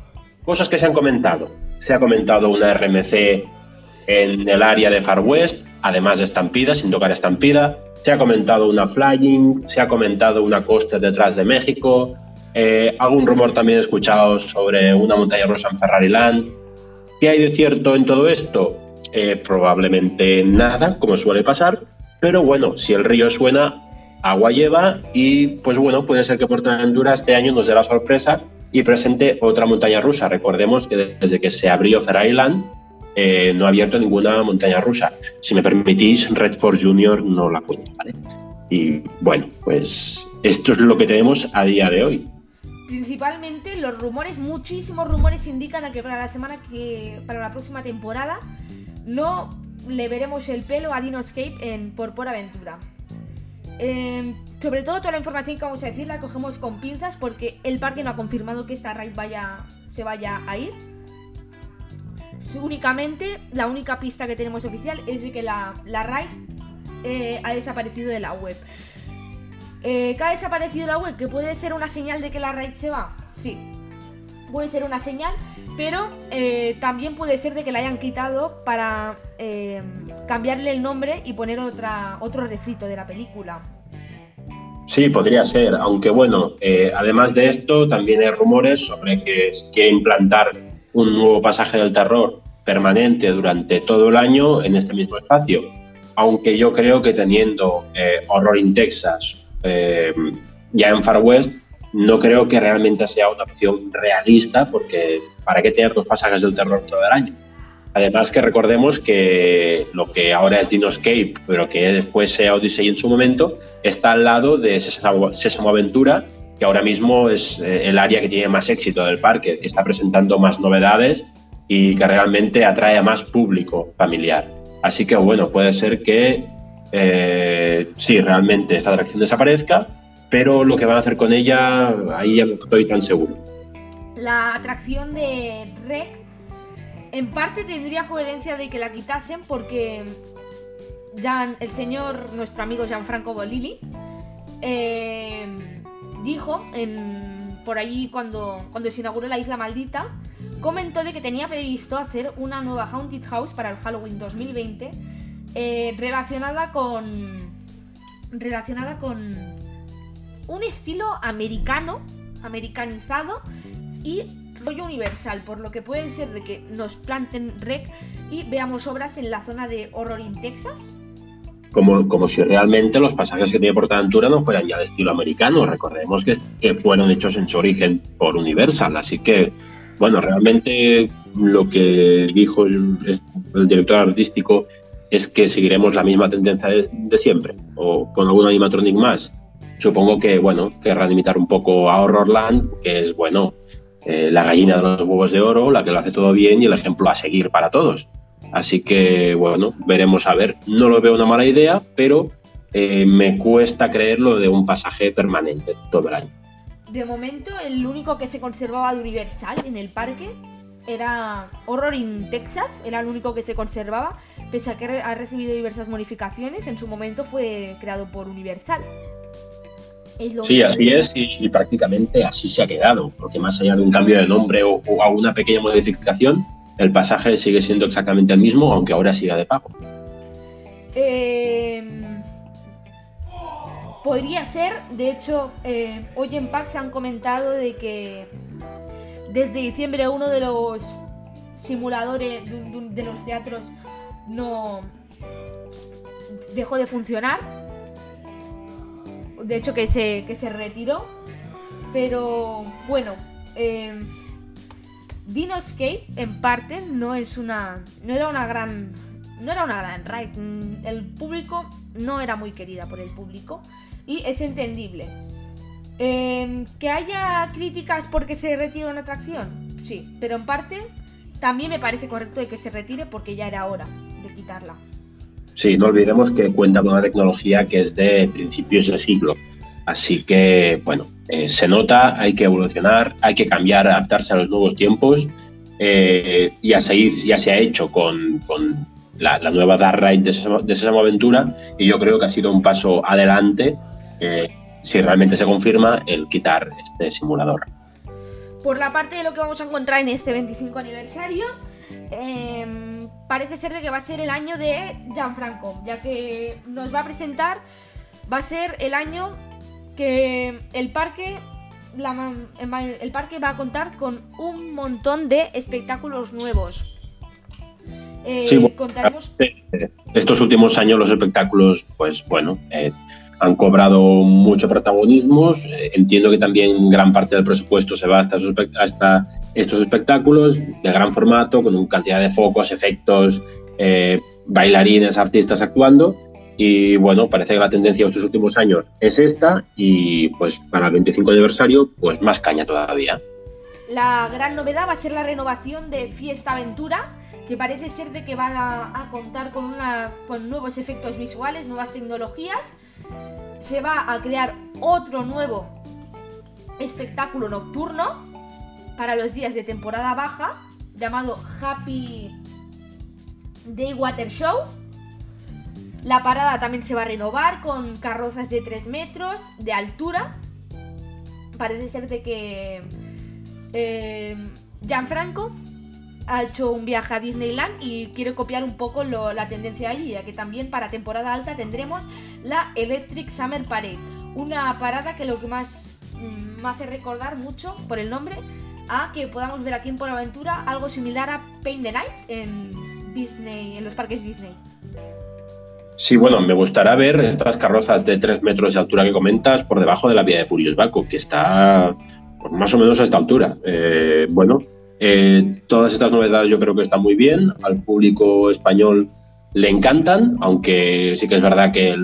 [SPEAKER 2] Cosas que se han comentado. Se ha comentado una RMC en el área de Far West, además de Estampida, sin tocar Estampida. Se ha comentado una Flying, se ha comentado una costa detrás de México. Eh, algún rumor también he escuchado sobre una montaña rusa en Ferrari Land. ¿Qué hay de cierto en todo esto? Eh, probablemente nada, como suele pasar, pero bueno, si el río suena, agua lleva y pues bueno, puede ser que Portaventura este año nos dé la sorpresa y presente otra montaña rusa. Recordemos que desde que se abrió Fair Island eh, no ha abierto ninguna montaña rusa. Si me permitís, Redford Junior no la cuenta, ¿vale? Y bueno, pues esto es lo que tenemos a día de hoy.
[SPEAKER 1] Principalmente los rumores, muchísimos rumores indican a que para la semana que, para la próxima temporada, no le veremos el pelo a Dinoscape en Por Por Aventura. Em, sobre todo toda la información que vamos a decir la cogemos con pinzas porque el parque no ha confirmado que esta raid vaya, se vaya a ir. Únicamente, la única pista que tenemos oficial es de que la, la raid eh, ha desaparecido de la web. Eh, ¿Que ha desaparecido de la web? ¿Que puede ser una señal de que la raid se va? Sí, puede ser una señal, pero eh, también puede ser de que la hayan quitado para eh, cambiarle el nombre y poner otra, otro refrito de la película.
[SPEAKER 2] Sí, podría ser, aunque bueno, eh, además de esto, también hay rumores sobre que quiere implantar un nuevo pasaje del terror permanente durante todo el año en este mismo espacio. Aunque yo creo que teniendo Horror in Texas ya en Far West, no creo que realmente sea una opción realista porque ¿para qué tener dos pasajes del terror todo el año? Además que recordemos que lo que ahora es Dinoscape, pero que fuese Odyssey en su momento, está al lado de Sésamo Aventura, que ahora mismo es eh, el área que tiene más éxito del parque, que está presentando más novedades y que realmente atrae a más público familiar. Así que bueno, puede ser que eh, sí, realmente esta atracción desaparezca, pero lo que van a hacer con ella, ahí ya no estoy tan seguro.
[SPEAKER 1] La atracción de Rec en parte tendría coherencia de que la quitasen porque el señor, nuestro amigo Gianfranco Bolili, eh, dijo por allí cuando, cuando se inauguró la Isla Maldita, comentó de que tenía previsto hacer una nueva Haunted House para el Halloween 2020 eh, relacionada con relacionada con un estilo americano, americanizado y rollo universal, por lo que puede ser de que nos planten rec y veamos obras en la zona de Horror in Texas.
[SPEAKER 2] Como, como si realmente los pasajes que tiene Portaventura no fueran ya de estilo americano. Recordemos que, que fueron hechos en su origen por Universal, así que, bueno, realmente lo que dijo el, director artístico es que seguiremos la misma tendencia de, de, siempre, o con algún animatronic más. Supongo que, bueno, querrán imitar un poco a Horrorland, que es, bueno, eh, la gallina de los huevos de oro, la que lo hace todo bien y el ejemplo a seguir para todos. Así que, bueno, veremos a ver. No lo veo una mala idea, pero eh, me cuesta creerlo de un pasaje permanente todo el año.
[SPEAKER 1] De momento, el único que se conservaba de Universal en el parque era Horror in Texas, era el único que se conservaba, pese a que ha recibido diversas modificaciones, en su momento fue creado por Universal.
[SPEAKER 2] Sí, así es y, y, prácticamente así se ha quedado, porque más allá de un cambio de nombre o, o alguna pequeña modificación, el pasaje sigue siendo exactamente el mismo, aunque ahora siga de pago.
[SPEAKER 1] Eh, podría ser, de hecho, eh, hoy en PAX han comentado de que desde diciembre uno de los simuladores de, de los teatros no dejó de funcionar de hecho que se, que se retiró. Pero bueno, eh, Dinoscape en parte no es una. no era una gran. no era una gran ride. Mm, el público no era muy querida por el público. Y es entendible. Eh, que haya críticas porque se retira una atracción, sí, pero en parte también me parece correcto de que se retire porque ya era hora de quitarla.
[SPEAKER 2] Sí, no olvidemos que cuenta con una tecnología que es de principios del siglo. Así que, bueno, eh, se nota, hay que evolucionar, hay que cambiar, adaptarse a los nuevos tiempos. Eh, y a seguir, ya se ha hecho con, con la, nueva Dark Ride de Sésamo, Aventura y yo creo que ha sido un paso adelante eh, si realmente se confirma el quitar este simulador.
[SPEAKER 1] Por la parte de lo que vamos a encontrar en este 25 aniversario, eh, parece ser de que va a ser el año de Gianfranco, ya que nos va a presentar, va a ser el año que el parque, la, el parque va a contar con un montón de espectáculos nuevos.
[SPEAKER 2] Eh, sí, bueno, contaremos... Estos últimos años los espectáculos, pues bueno, eh, han cobrado mucho protagonismo. Eh, entiendo que también gran parte del presupuesto se va hasta, hasta estos espectáculos de gran formato, con una cantidad de focos, efectos, eh, bailarines, artistas actuando. Y bueno, parece que la tendencia de estos últimos años es esta y pues para el 25 aniversario pues más caña todavía.
[SPEAKER 1] La gran novedad va a ser la renovación de Fiesta Aventura, que parece ser de que va a, a contar con, una, con nuevos efectos visuales, nuevas tecnologías. Se va a crear otro nuevo espectáculo nocturno para los días de temporada baja, llamado Happy Day Water Show. La parada también se va a renovar con carrozas de 3 metros de altura. Parece ser de que eh, Gianfranco ha hecho un viaje a Disneyland y quiere copiar un poco la tendencia allí, ya que también para temporada alta tendremos la Electric Summer Parade. Una parada que lo que más mm, me hace recordar mucho por el nombre a que podamos ver aquí en Por Aventura algo similar a Paint the Night en Disney, en los parques Disney.
[SPEAKER 2] Sí, bueno, me gustará ver estas carrozas de 3 metros de altura que comentas por debajo de la vía de Furious Baco, que está pues, más o menos a esta altura. Eh, bueno, eh, todas estas novedades yo creo que están muy bien, al público español le encantan, aunque sí que es verdad que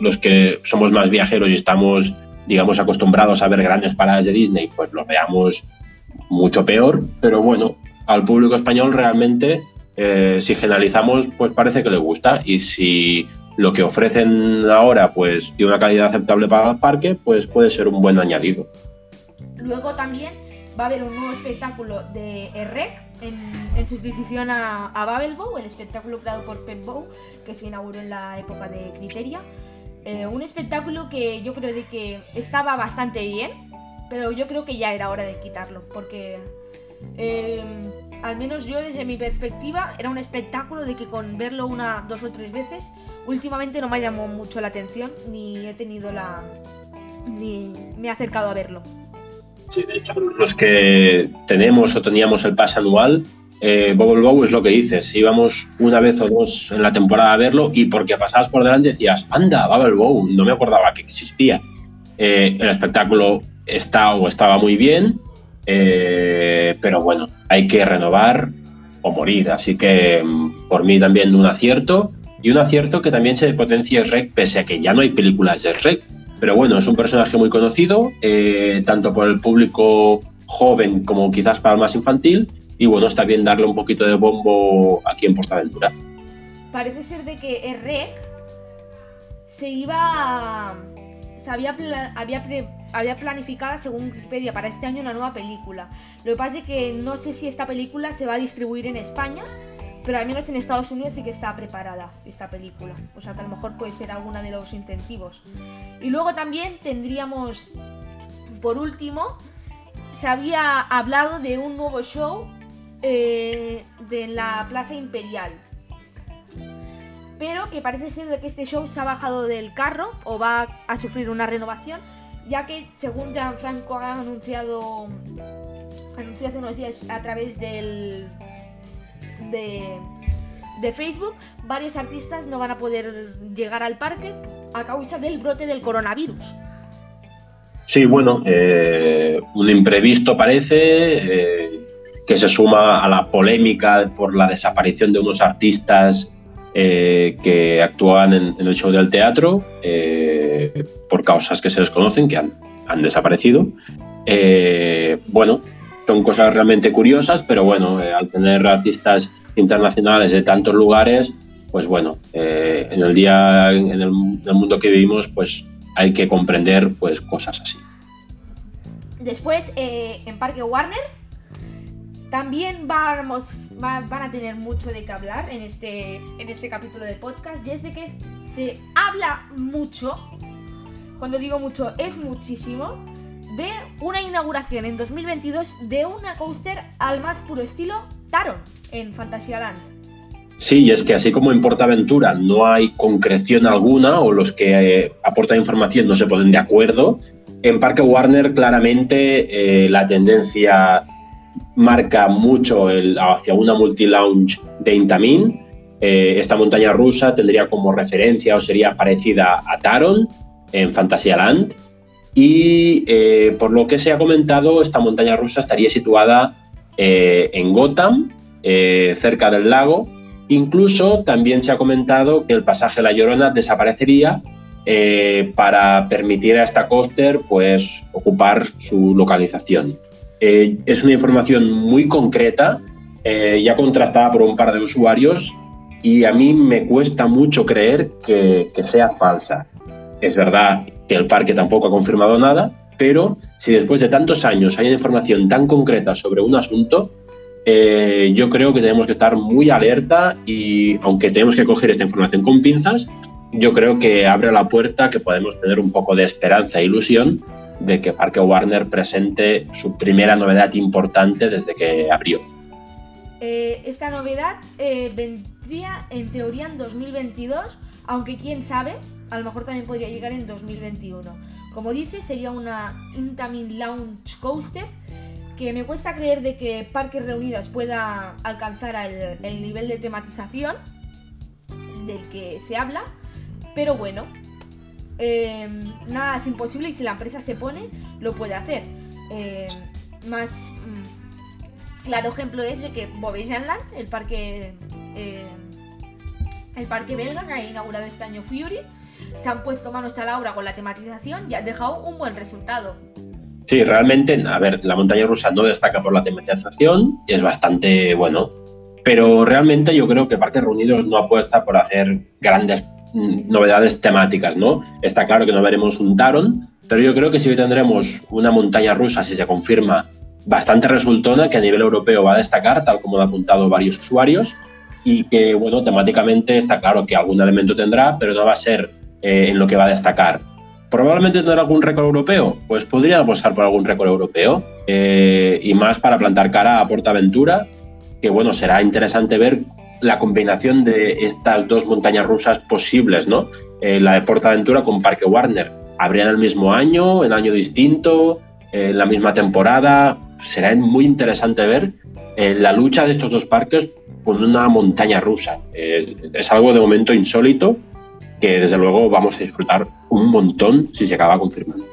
[SPEAKER 2] los que somos más viajeros y estamos, digamos, acostumbrados a ver grandes paradas de Disney, pues lo veamos mucho peor, pero bueno, al público español realmente, eh, si generalizamos, pues parece que le gusta y si lo que ofrecen ahora pues tiene una calidad aceptable para el parque, pues puede ser un buen añadido.
[SPEAKER 1] Luego también va a haber un nuevo espectáculo de REC en, sustitución a, a Bow, el espectáculo creado por Pep Bow, que se inauguró en la época de Criteria. Eh, un espectáculo que yo creo de que estaba bastante bien, pero yo creo que ya era hora de quitarlo, porque eh, al menos yo desde mi perspectiva era un espectáculo de que con verlo una, dos o tres veces, últimamente no me llamó mucho la atención, ni he tenido la... ni me he acercado a verlo.
[SPEAKER 2] Sí, de hecho, los que tenemos o teníamos el pase anual, eh, Bubble Bow es lo que dices. Íbamos una vez o dos en la temporada a verlo y porque pasabas por delante decías, anda, Bubble Bow, no me acordaba que existía. Eh, el espectáculo está o estaba muy bien, eh, pero bueno, hay que renovar o morir. Así que mm, por mí también un acierto. Y un acierto que también se potencia Shrek, pese a que ya no hay películas de Shrek. Pero bueno, es un personaje muy conocido, eh, tanto por el público joven como quizás para el más infantil. Y bueno, está bien darle un poquito de bombo aquí en Portaventura.
[SPEAKER 1] Parece ser de que Shrek se iba. Había, había había planificada, según Wikipedia, para este año una nueva película. Lo que pasa es que no sé si esta película se va a distribuir en España, pero al menos en Estados Unidos sí que está preparada esta película. O sea que a lo mejor puede ser alguna de los incentivos. Y luego también tendríamos, por último, se había hablado de un nuevo show eh, de la Plaza Imperial. Pero que parece ser que este show se ha bajado del carro o va a sufrir una renovación ya que según Gianfranco ha anunciado, anunció hace unos días a través del, de, de Facebook, varios artistas no van a poder llegar al parque a causa del brote del coronavirus.
[SPEAKER 2] Sí, bueno, eh, un imprevisto parece eh, que se suma a la polémica por la desaparición de unos artistas eh, que actuaban en, el show del teatro eh, por causas que se desconocen, que han, desaparecido. Eh, bueno, son cosas realmente curiosas, pero bueno, al tener artistas internacionales de tantos lugares, pues bueno, en el día, en el, en el, mundo que vivimos, pues hay que comprender pues cosas así.
[SPEAKER 1] Después, en Parque Warner, también vamos, van a tener mucho de qué hablar en este, en este capítulo de podcast. Y es de que se habla mucho, cuando digo mucho es muchísimo, de una inauguración en 2022 de una coaster al más puro estilo Taron en Fantasyland.
[SPEAKER 2] Sí, y es que así como en Portaventura no hay concreción alguna o los que eh, aportan información no se ponen de acuerdo, en Parque Warner claramente eh, la tendencia marca mucho el, hacia una multi-lounge de Intamin. Eh, esta montaña rusa tendría como referencia o sería parecida a Taron en Fantasyland. Y eh, por lo que se ha comentado, esta montaña rusa estaría situada eh, en Gotham, cerca del lago. Incluso también se ha comentado que el pasaje La Llorona desaparecería para permitir a esta coaster pues, ocupar su localización. Eh, es una información muy concreta, eh, ya contrastada por un par de usuarios, y a mí me cuesta mucho creer que, sea falsa. Es verdad que el parque tampoco ha confirmado nada, pero si después de tantos años hay información tan concreta sobre un asunto, eh, yo creo que tenemos que estar muy alerta y aunque tenemos que coger esta información con pinzas, yo creo que abre la puerta que podemos tener un poco de esperanza e ilusión de que Parque Warner presente su primera novedad importante desde que abrió.
[SPEAKER 1] Eh, esta novedad eh, vendría en teoría en 2022, aunque quién sabe, a lo mejor también podría llegar en 2021. Como dice, sería una Intamin Launch Coaster que me cuesta creer de que Parques Reunidos pueda alcanzar el, el nivel de tematización del que se habla, pero bueno, Em, nada es imposible y si la empresa se pone, lo puede hacer. Em, más mm, claro ejemplo es de que Bobbejaanland, el parque em, el parque belga que ha inaugurado este año Fury, se han puesto manos a la obra con la tematización y han dejado un buen resultado.
[SPEAKER 2] Sí, realmente, a ver, la montaña rusa no destaca por la tematización es bastante bueno, pero realmente yo creo que Parques Reunidos no apuesta por hacer grandes novedades temáticas, ¿no? Está claro que no veremos un Taron, pero yo creo que sí tendremos una montaña rusa, si se confirma, bastante resultona, que a nivel europeo va a destacar, tal como han apuntado varios usuarios, y que, bueno, temáticamente está claro que algún elemento tendrá, pero no va a ser eh, en lo que va a destacar. Probablemente tendrá algún récord europeo, pues podría apostar por algún récord europeo, eh, y más para plantar cara a Portaventura, que, bueno, será interesante ver la combinación de estas dos montañas rusas posibles, ¿no? Eh, la de Portaventura con Parque Warner. ¿Habrían el mismo año, en año distinto, en la misma temporada? Será muy interesante ver eh, la lucha de estos dos parques con una montaña rusa. Es, algo de momento insólito que desde luego vamos a disfrutar un montón si se acaba confirmando.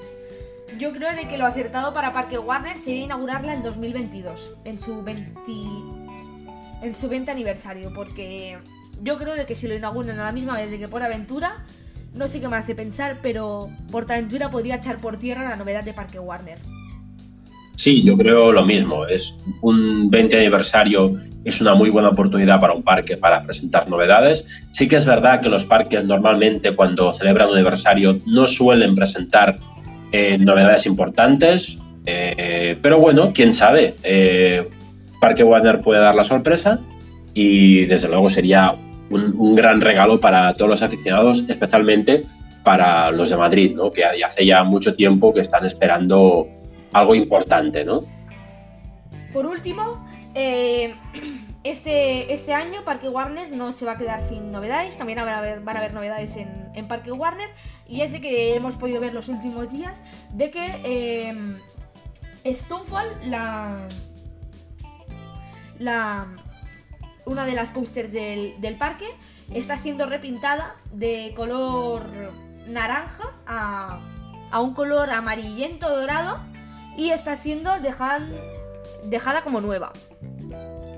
[SPEAKER 1] Yo creo de que lo acertado para Parque Warner sería inaugurarla en 2022, en su 20 en su 20 aniversario, porque yo creo que si lo inauguran a la misma vez de que por aventura, no sé qué me hace pensar, pero Portaventura podría echar por tierra la novedad de Parque Warner.
[SPEAKER 2] Sí, yo creo lo mismo. Es un 20 aniversario es una muy buena oportunidad para un parque para presentar novedades. Sí que es verdad que los parques normalmente cuando celebran un aniversario no suelen presentar eh, novedades importantes, eh, pero bueno, quién sabe. Eh, Parque Warner puede dar la sorpresa y desde luego sería un, gran regalo para todos los aficionados, especialmente para los de Madrid, ¿no? que hace ya mucho tiempo que están esperando algo importante. ¿no?
[SPEAKER 1] Por último, eh, este, este año Parque Warner no se va a quedar sin novedades, también van a haber, novedades en, Parque Warner y es de que hemos podido ver los últimos días de que eh, Stonefall, la, la, una de las coasters del, parque está siendo repintada de color naranja a, un color amarillento dorado y está siendo dejada, dejada como nueva.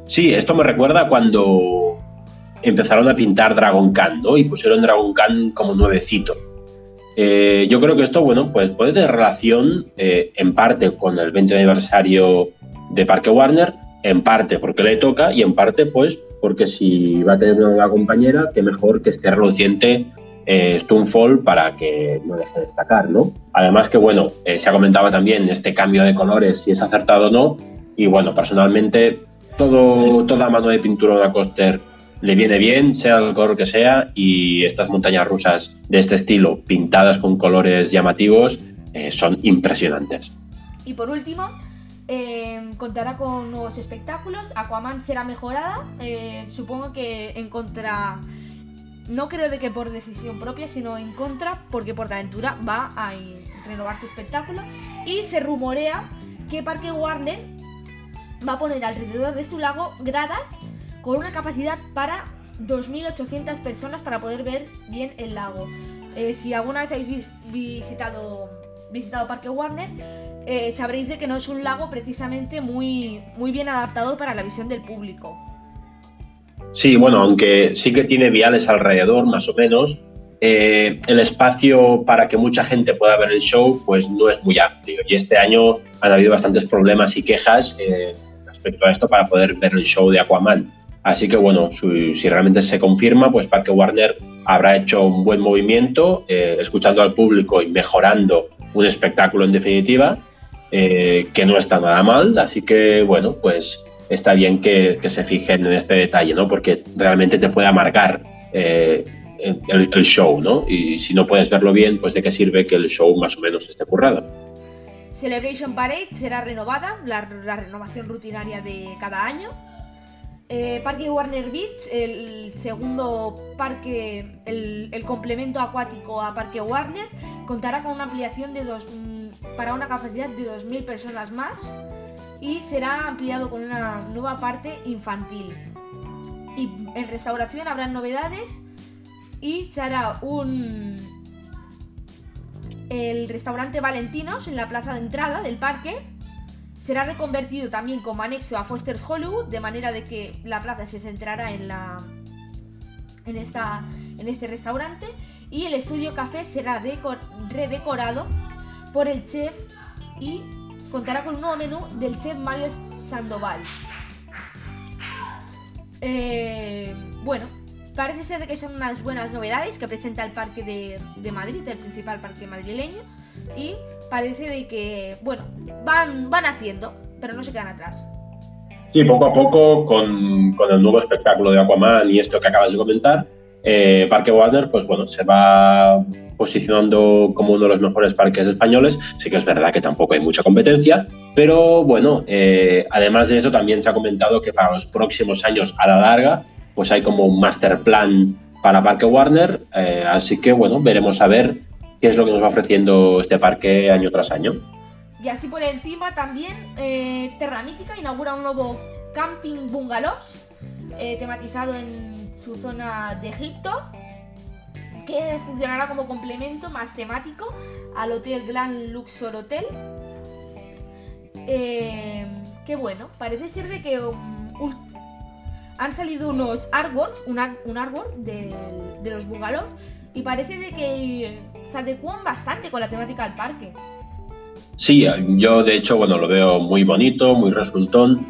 [SPEAKER 2] Sí, esto me recuerda cuando empezaron a pintar Dragon Khan, ¿no? Y pusieron Dragon Khan como nuevecito. Eh, yo creo que esto, bueno, pues puede tener relación eh, en parte con el 20 aniversario de Parque Warner, en parte porque le toca y en parte pues porque si va a tener una nueva compañera, que mejor que esté reluciente eh, para que no deje de destacar, ¿no? Además que, bueno, eh, se ha comentado también este cambio de colores, si es acertado o no, y bueno, personalmente todo, toda mano de pintura de una coaster le viene bien, sea el color que sea, y estas montañas rusas de este estilo, pintadas con colores llamativos, eh, son impresionantes.
[SPEAKER 1] Y por último, Em, contará con nuevos espectáculos. Aquaman será mejorada. Eh, supongo que en contra. No creo de que por decisión propia, sino en contra, porque Portaventura va a renovar su espectáculo. Y se rumorea que Parque Warner va a poner alrededor de su lago gradas con una capacidad para 2.800 personas para poder ver bien el lago. Eh, si alguna vez habéis visitado, visitado Parque Warner, eh, sabréis de que no es un lago precisamente muy, muy bien adaptado para la visión del público.
[SPEAKER 2] Sí, bueno, aunque sí que tiene viales alrededor, más o menos, eh, el espacio para que mucha gente pueda ver el show, pues no es muy amplio. Y este año han habido bastantes problemas y quejas eh, respecto a esto para poder ver el show de Aquaman. Así que bueno, si, realmente se confirma, pues Parque Warner habrá hecho un buen movimiento, escuchando al público y mejorando un espectáculo en definitiva. Eh, que no está nada mal, así que bueno, pues está bien que, se fijen en este detalle, ¿no? Porque realmente te puede amargar eh, el, show, ¿no? Y si no puedes verlo bien, pues de qué sirve que el show más o menos esté currado.
[SPEAKER 1] Celebration Parade será renovada, la renovación rutinaria de cada año. Eh, parque Warner Beach, el segundo parque, el, complemento acuático a Parque Warner, contará con una ampliación de dos, mm, para una capacidad de 2.000 personas más y será ampliado con una nueva parte infantil. Y en restauración habrá novedades y se hará un el restaurante Valentinos en la plaza de entrada del parque Será reconvertido también como anexo a Foster's Hollywood, de manera de que la plaza se centrará en la en esta en este restaurante y el estudio café será redecorado por el chef y contará con un nuevo menú del chef Mario Sandoval. Eh, bueno, parece ser que son unas buenas novedades que presenta el Parque de, de Madrid, el principal parque madrileño, y parece de que, bueno, van, van haciendo, pero no se quedan atrás.
[SPEAKER 2] Sí, poco a poco, con, con el nuevo espectáculo de Aquaman y esto que acabas de comentar, eh, Parque Warner, pues bueno, se va posicionando como uno de los mejores parques españoles. Sí que es verdad que tampoco hay mucha competencia, pero bueno, eh, además de eso también se ha comentado que para los próximos años a la larga, pues hay como un master plan para Parque Warner, eh, así que bueno, veremos a ver qué es lo que nos va ofreciendo este parque año tras año.
[SPEAKER 1] Y así por encima también Terra Mítica inaugura un nuevo camping bungalows tematizado en su zona de Egipto, que funcionará como complemento más temático al Hotel Grand Luxor Hotel. Eh, que bueno, parece ser de que um, han salido unos artworks, un, artwork de, de los bungalows, y parece de que se adecuan bastante con la temática del parque.
[SPEAKER 2] Sí, yo de hecho, bueno, lo veo muy bonito, muy resultón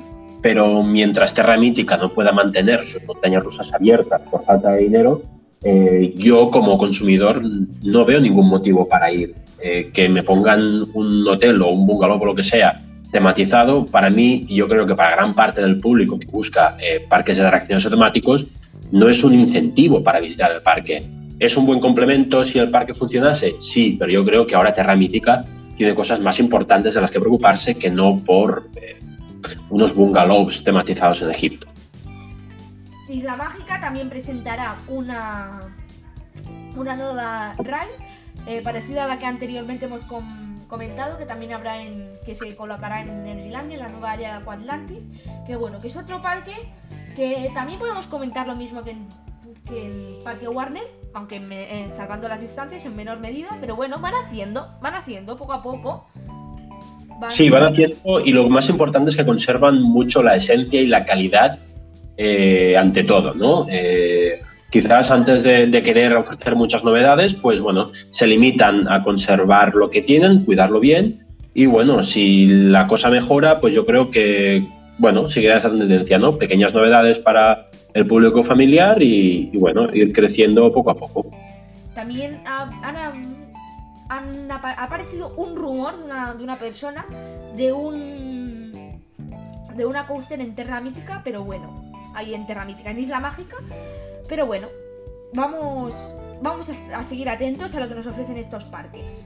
[SPEAKER 2] pero mientras Terra Mítica no pueda mantener sus montañas rusas abiertas por falta de dinero, eh, yo como consumidor no veo ningún motivo para ir. Eh, que me pongan un hotel o un bungalow o lo que sea tematizado, para mí, y yo creo que para gran parte del público que busca eh, parques de atracciones temáticos, no es un incentivo para visitar el parque. ¿Es un buen complemento si el parque funcionase? Sí, pero yo creo que ahora Terra Mítica tiene cosas más importantes de las que preocuparse que no por unos bungalows tematizados en Egipto.
[SPEAKER 1] Isla Mágica también presentará una, una nueva ride eh, parecida a la que anteriormente hemos comentado, que también habrá en, que se colocará en Nervilandia, en la nueva área de Aquatlantis, que bueno, que es otro parque que también podemos comentar lo mismo que, el parque Warner, aunque eh, salvando las distancias en menor medida, pero bueno, van haciendo, van haciendo poco a poco
[SPEAKER 2] Sí, van haciendo y lo más importante es que conservan mucho la esencia y la calidad eh, ante todo, ¿no? Eh, quizás antes de, querer ofrecer muchas novedades, pues bueno, se limitan a conservar lo que tienen, cuidarlo bien y bueno, si la cosa mejora, pues yo creo que, bueno, seguirá esa tendencia, ¿no? Pequeñas novedades para el público familiar y, bueno, ir creciendo poco a poco.
[SPEAKER 1] También Ana ha aparecido un rumor de una, de una persona de un de una coaster en Terra Mítica, pero bueno, ahí en Terra Mítica, en Isla Mágica, pero bueno, vamos vamos a, seguir atentos a lo que nos ofrecen estos parques.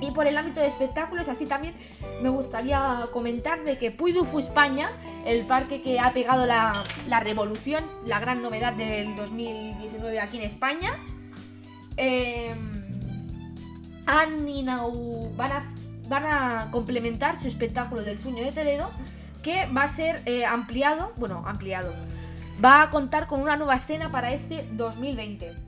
[SPEAKER 1] Y por el ámbito de espectáculos, así también me gustaría comentar de que Puy España, el parque que ha pegado la, la revolución, la gran novedad del 2019 aquí en España, eh, van a, complementar su espectáculo del sueño de Toledo, que va a ser eh, ampliado, bueno, ampliado, va a contar con una nueva escena para este 2020.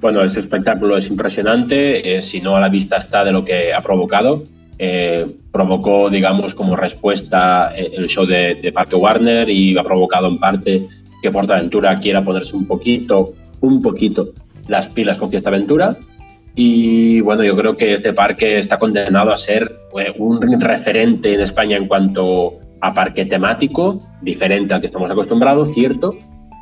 [SPEAKER 2] Bueno, este espectáculo es impresionante, eh, si no a la vista está de lo que ha provocado. Eh, provocó, digamos, como respuesta el show de, de, Parque Warner y ha provocado en parte que Portaventura quiera ponerse un poquito, un poquito las pilas con Fiesta Aventura y bueno, yo creo que este parque está condenado a ser eh, un referente en España en cuanto a parque temático, diferente al que estamos acostumbrados, cierto.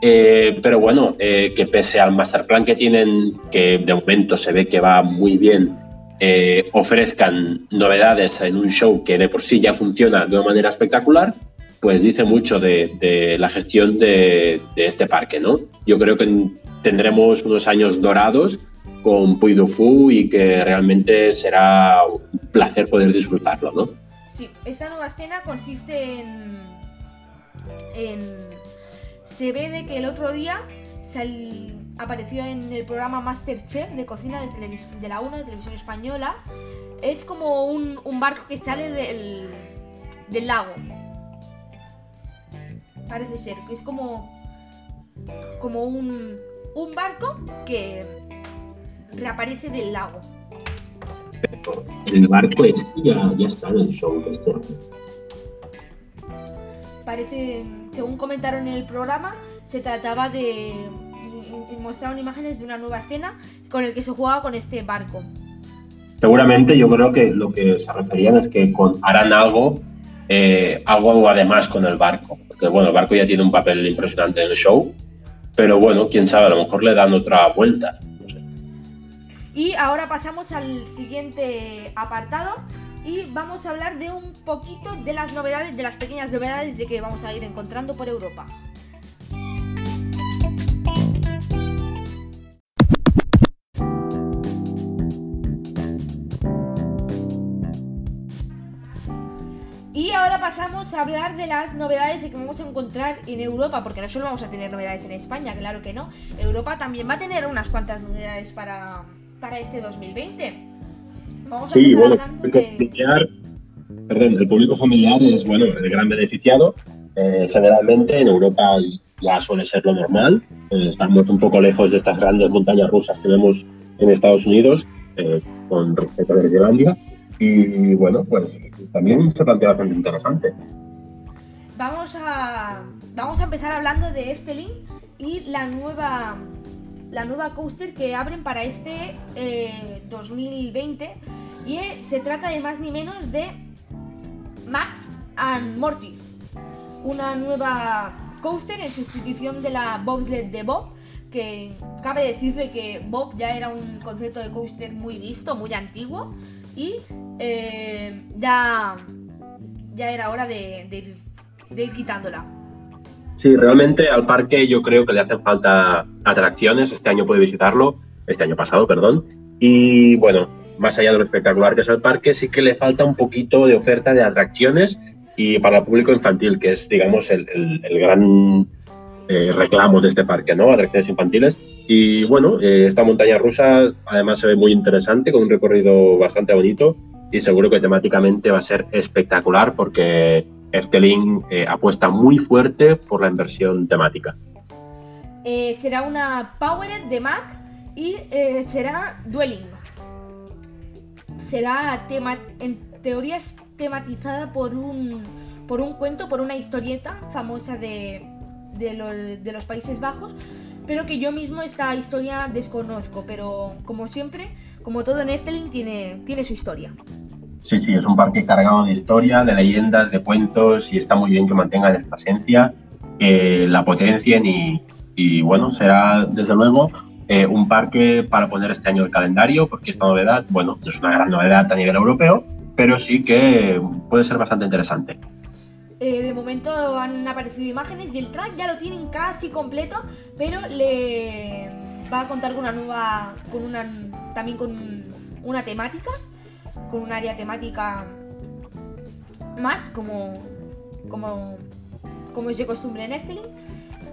[SPEAKER 2] Eh, pero bueno, eh, que pese al master plan que tienen, que de momento se ve que va muy bien, ofrezcan novedades en un show que de por sí ya funciona de una manera espectacular, pues dice mucho de, la gestión de, de, este parque, ¿no? Yo creo que tendremos unos años dorados con Puy du Fu y que realmente será un placer poder disfrutarlo, ¿no?
[SPEAKER 1] Sí, esta nueva escena consiste en, se ve de que el otro día apareció en el programa Masterchef de cocina de, de la 1 de televisión española. Es como un, barco que sale del, del lago. Parece ser, que es como, como un, un barco que reaparece del lago.
[SPEAKER 2] el barco este ya, está en el show este
[SPEAKER 1] Parece, según comentaron en el programa, se trataba de mostraron imágenes de una nueva escena con el que se jugaba con este barco.
[SPEAKER 2] Seguramente yo creo que lo que se referían es que con, harán algo, eh, algo además con el barco. Porque bueno, el barco ya tiene un papel impresionante en el show pero bueno, quién sabe, a lo mejor le dan otra vuelta.
[SPEAKER 1] Y ahora pasamos al siguiente apartado y vamos a hablar de un poquito de las novedades, de las pequeñas novedades de que vamos a ir encontrando por Europa. Y ahora pasamos a hablar de las novedades de que vamos a encontrar en Europa, porque no solo vamos a tener novedades en España, claro que no. Europa también va a tener unas cuantas novedades para, para este 2020.
[SPEAKER 2] Vamos a sí, bueno, el público, familiar, perdón, el público familiar es bueno, el gran beneficiado. Eh, generalmente en Europa ya suele ser lo normal. Eh, estamos un poco lejos de estas grandes montañas rusas que vemos en Estados Unidos, eh, con respecto a Islandia. Y bueno, pues también se plantea bastante interesante.
[SPEAKER 1] Vamos a, vamos a empezar hablando de Efteling y la nueva, la nueva coaster que abren para este 2020. Eh, y eh, se trata de más ni menos de Max and Mortis. Una nueva coaster en sustitución de la bobsled de Bob que cabe decir que Bob ya era un concepto de coaster muy visto, muy antiguo y eh, ya, ya era hora de, ir quitándola.
[SPEAKER 2] Sí, realmente al parque yo creo que le hacen falta atracciones. Este año puede visitarlo, este año pasado, perdón. Y bueno, más allá de lo espectacular que es el parque, sí que le falta un poquito de oferta de atracciones y para el público infantil, que es, digamos, el, gran eh, reclamos de este parque, ¿no? Atracciones infantiles. Y bueno, eh, esta montaña rusa además se ve muy interesante, con un recorrido bastante bonito y seguro que temáticamente va a ser espectacular porque Efteling eh, apuesta muy fuerte por la inversión temática.
[SPEAKER 1] será una Powered de Mac y será Dueling. Será tema, en teoría tematizada por un, por un cuento, por una historieta famosa de, de, los Países Bajos, pero que yo mismo esta historia desconozco, pero como siempre, como todo en Efteling, tiene, tiene su historia.
[SPEAKER 2] Sí, sí, es un parque cargado de historia, de leyendas, de cuentos y está muy bien que mantengan esta esencia, que la potencien y, bueno, será desde luego eh, un parque para poner este año el calendario, porque esta novedad, bueno, no es una gran novedad a nivel europeo, pero sí que puede ser bastante interesante.
[SPEAKER 1] Eh, de momento han aparecido imágenes y el track ya lo tienen casi completo, pero le va a contar con una nueva, con una, también con una temática, con un área temática más, como, como, como es de costumbre en Efteling.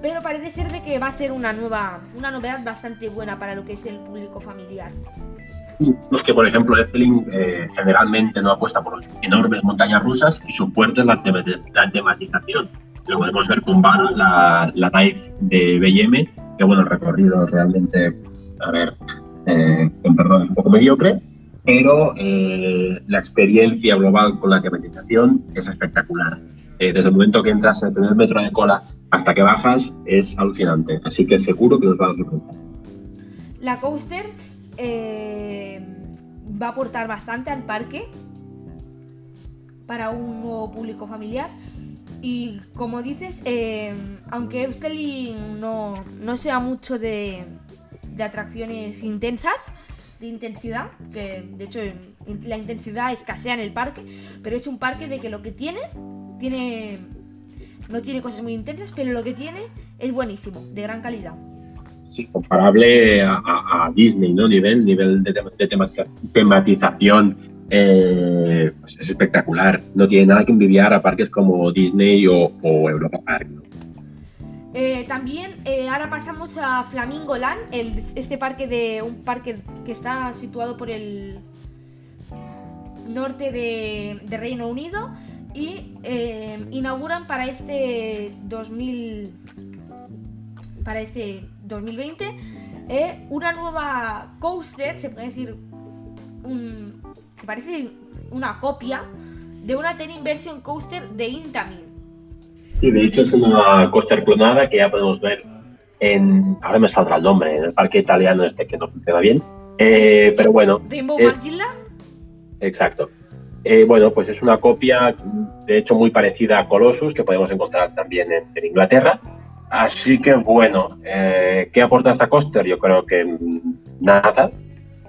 [SPEAKER 1] Pero parece ser de que va a ser una nueva, una novedad bastante buena para lo que es el público familiar
[SPEAKER 2] los que, por ejemplo, Efteling eh, generalmente no apuesta por enormes montañas rusas y su fuerte es la, tematización. Lo podemos ver con Val, la, la Dive de BM, que bueno, el recorrido es realmente, a ver, eh, con perdón, es un poco mediocre, pero eh, la experiencia global con la tematización es espectacular. desde el momento que entras en el primer metro de cola hasta que bajas es alucinante, así que seguro que nos va a sorprender.
[SPEAKER 1] La coaster eh, va a aportar bastante al parque para un nuevo público familiar. Y como dices, eh, aunque Efteling no, no sea mucho de atracciones intensas, de intensidad, que de hecho la intensidad escasea en el parque, pero es un parque de que lo que tiene, tiene no tiene cosas muy intensas, pero lo que tiene es buenísimo, de gran calidad
[SPEAKER 2] sí, comparable a, Disney, ¿no? Nivel, nivel de, tematización eh, pues es espectacular. No tiene nada que envidiar a parques como Disney o, Europa Park.
[SPEAKER 1] Eh, también eh, ahora pasamos a Flamingo Land, este parque de un parque que está situado por el norte de, Reino Unido y inauguran para este 2000 para este 2020 eh, una nueva coaster, se puede decir que parece una copia de una Ten Inversion Coaster de Intamin.
[SPEAKER 2] Sí, de hecho es una coaster clonada que ya podemos ver en, ahora me saldrá el nombre, en el parque italiano este que no funciona bien, eh, pero bueno.
[SPEAKER 1] Rainbow es,
[SPEAKER 2] Exacto. Eh, bueno, pues es una copia, de hecho, muy parecida a Colossus, que podemos encontrar también en Inglaterra, Así que bueno, eh, ¿qué aporta esta coaster? Yo creo que nada.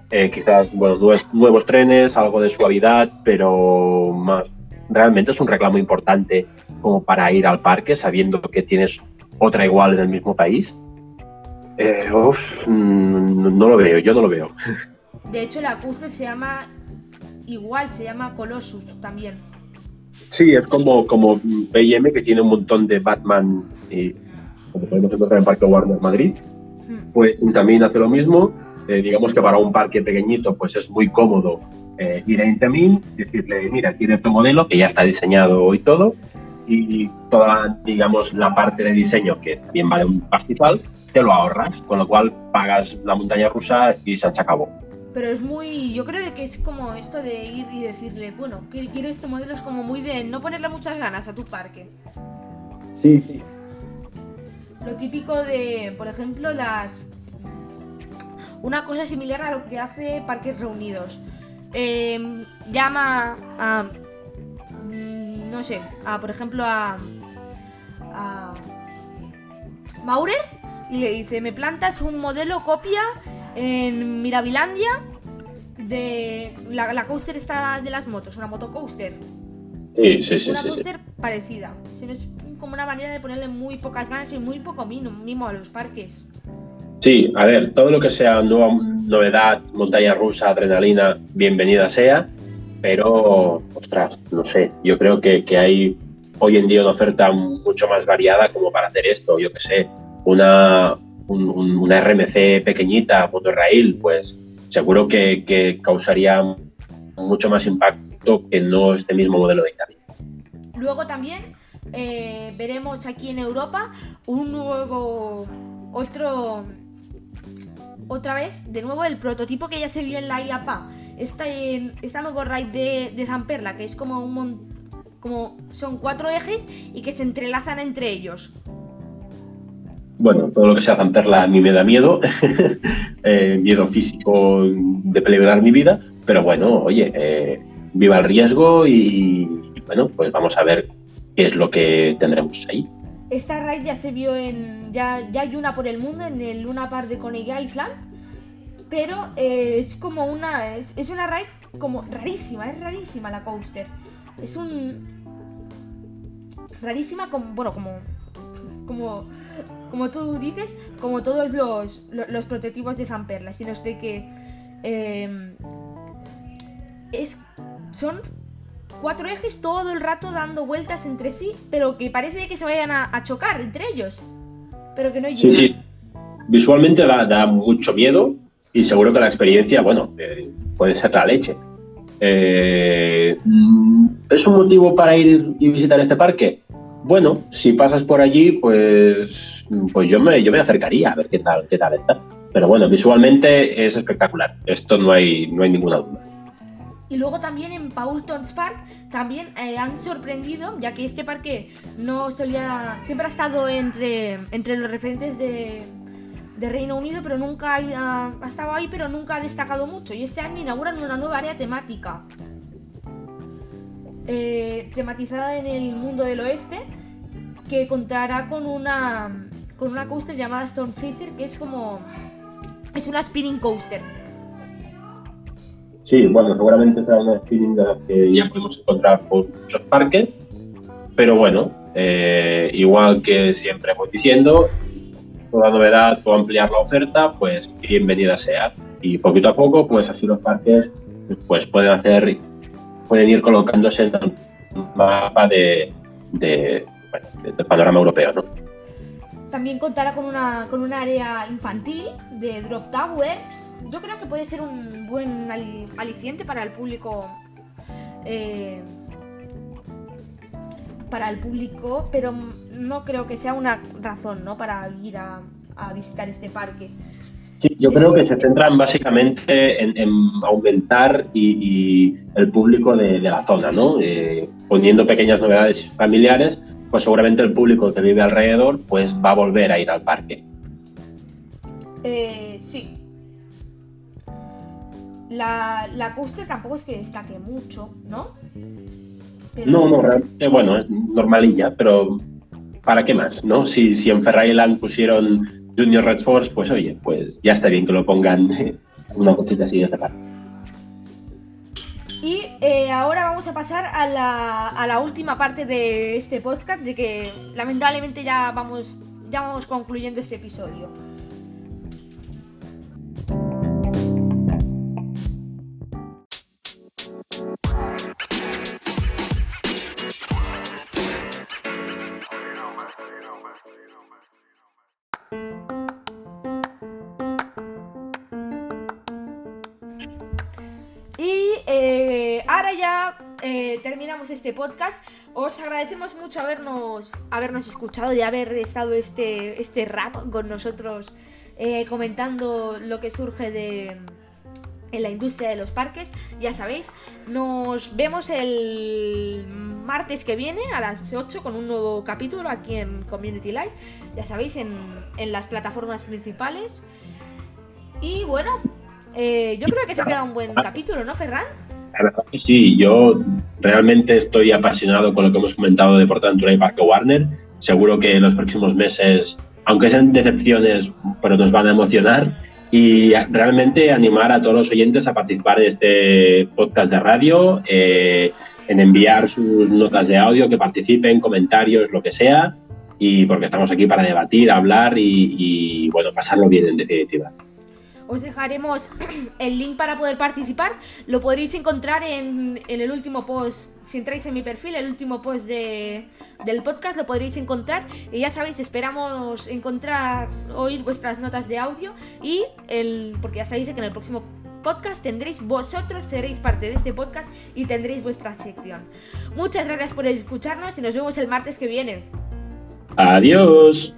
[SPEAKER 2] Eh, quizás bueno, nuevos, nuevos, trenes, algo de suavidad, pero más. Realmente es un reclamo importante como para ir al parque sabiendo que tienes otra igual en el mismo país. Eh, mm, no lo veo, yo no lo veo.
[SPEAKER 1] De hecho, la coaster se llama igual, se llama Colossus también.
[SPEAKER 2] Sí, es como, como BM que tiene un montón de Batman y como podemos encontrar en Parque Warner Madrid. Pues también hace lo mismo. Eh, digamos que para un parque pequeñito pues es muy cómodo eh, ir a Intamin, decirle, mira, tiene tu modelo que ya está diseñado y todo, y toda, digamos, la parte de diseño, que también vale un pastizal, te lo ahorras, con lo cual pagas la montaña rusa y se acabó.
[SPEAKER 1] Pero es muy, yo creo que es como esto de ir y decirle, bueno, quiero este modelo, es como muy de no ponerle muchas ganas a tu parque.
[SPEAKER 2] Sí, sí.
[SPEAKER 1] Lo típico de, por ejemplo, las... Una cosa similar a lo que hace Parques Reunidos. Em, llama a... No sé, a, por ejemplo, a... a Maurer y le dice, me plantas un modelo copia en Mirabilandia de la, la coaster está de las motos, una moto coaster.
[SPEAKER 2] Sí, sí, sí.
[SPEAKER 1] Una
[SPEAKER 2] sí,
[SPEAKER 1] coaster parecida. Sino es como una manera de ponerle muy pocas ganas y muy poco mimo a los parques.
[SPEAKER 2] Sí, a ver, todo lo que sea nueva novedad, montaña rusa, adrenalina, bienvenida sea, pero, ostras, no sé, yo creo que, que hay hoy en día una oferta mucho más variada como para hacer esto, yo que sé, una, una RMC pequeñita, motorrail, pues seguro que, causaría mucho más impacto que no este mismo modelo de Italia.
[SPEAKER 1] Luego también eh, veremos aquí en Europa un nuevo, otro, otra vez, de nuevo el prototipo que ya se vio en la IAPA. Esta, esta nuevo ride de, de Zamperla, que es como un como son cuatro ejes y que se entrelazan entre ellos
[SPEAKER 2] bueno, todo lo que sea Zamperla a mí me da miedo, eh, miedo físico de peligrar mi vida, pero bueno, oye, eh, viva el riesgo y, bueno, pues vamos a ver qué es lo que tendremos ahí.
[SPEAKER 1] Esta raid ya se vio en, ya, ya hay una por el mundo, en el Luna Park de Coney Island, pero eh, es como una, es, es una raid como rarísima, es rarísima la coaster. Es un... Rarísima como, bueno, como como, como tú dices, como todos los, los, prototipos de Zamperla, sino de que em, es, son cuatro ejes todo el rato dando vueltas entre sí, pero que parece que se vayan a, chocar entre ellos, pero que no llegan. Sí, sí.
[SPEAKER 2] Visualmente da, mucho miedo y seguro que la experiencia, bueno, eh, puede ser la leche. Eh, ¿Es un motivo para ir y visitar este parque? bueno, si pasas por allí, pues, pues yo, me, yo me acercaría a ver qué tal, qué tal está. Pero bueno, visualmente es espectacular. Esto no hay, no hay ninguna duda.
[SPEAKER 1] Y luego también en Paultons Park también eh, han sorprendido, ya que este parque no solía. siempre ha estado entre, entre los referentes de, de Reino Unido, pero nunca ha, ha, estado ahí, pero nunca ha destacado mucho. Y este año inauguran una nueva área temática. Eh, tematizada en el mundo del oeste, que contará con una con una coaster llamada Storm Chaser, que es como es una spinning coaster.
[SPEAKER 2] Sí, bueno, seguramente será una spinning de las que ya podemos encontrar por muchos parques, pero bueno, eh, igual que siempre voy diciendo, toda novedad o ampliar la oferta, pues bienvenida sea. Y poquito a poco, pues así los parques pues pueden hacer pueden ir colocándose en el mapa de, del panorama europeo. ¿no?
[SPEAKER 1] También contará con una, con un área infantil de Drop Towers. Yo creo que puede ser un buen aliciente para el público. Eh, para el público, pero no creo que sea una razón ¿no? para ir a, a visitar este parque
[SPEAKER 2] yo creo que se centran básicamente en, aumentar y, el público de, la zona, ¿no? Eh, poniendo pequeñas novedades familiares, pues seguramente el público que vive alrededor pues va a volver a ir al parque.
[SPEAKER 1] Eh, sí. La, la coaster tampoco es que destaque mucho, ¿no?
[SPEAKER 2] No, no, realmente, bueno, es normalilla, pero ¿para qué más? ¿no? Si, si en Ferrari pusieron Junior Red Force, pues oye, pues ya está bien que lo pongan una cosita así de esta parte.
[SPEAKER 1] Y eh, ahora vamos a pasar a la, a la, última parte de este podcast, de que lamentablemente ya vamos, ya vamos concluyendo este episodio. Este podcast. Os agradecemos mucho habernos, habernos escuchado y haber estado este, este con nosotros eh, comentando lo que surge de en la industria de los parques. Ya sabéis, nos vemos el martes que viene a las 8 con un nuevo capítulo aquí en Community Live. Ya sabéis, en, en las plataformas principales. Y bueno, eh, yo creo que se ha quedado un buen capítulo, ¿no, Ferran?
[SPEAKER 2] La verdad que sí, yo realmente estoy apasionado con lo que hemos comentado de Portaventura y Parque Warner. Seguro que en los próximos meses, aunque sean decepciones, pero nos van a emocionar. Y realmente animar a todos los oyentes a participar de este podcast de radio, eh, en enviar sus notas de audio, que participen, comentarios, lo que sea. Y porque estamos aquí para debatir, hablar y, y bueno, pasarlo bien en definitiva
[SPEAKER 1] os dejaremos el link para poder participar. Lo podréis encontrar en, el último post, si entráis en mi perfil, el último post de, del podcast lo podréis encontrar. Y ya sabéis, esperamos encontrar, oír vuestras notas de audio y el, porque ya sabéis que en el próximo podcast tendréis, vosotros seréis parte de este podcast y tendréis vuestra sección. Muchas gracias por escucharnos y nos vemos el martes que viene.
[SPEAKER 2] Adiós.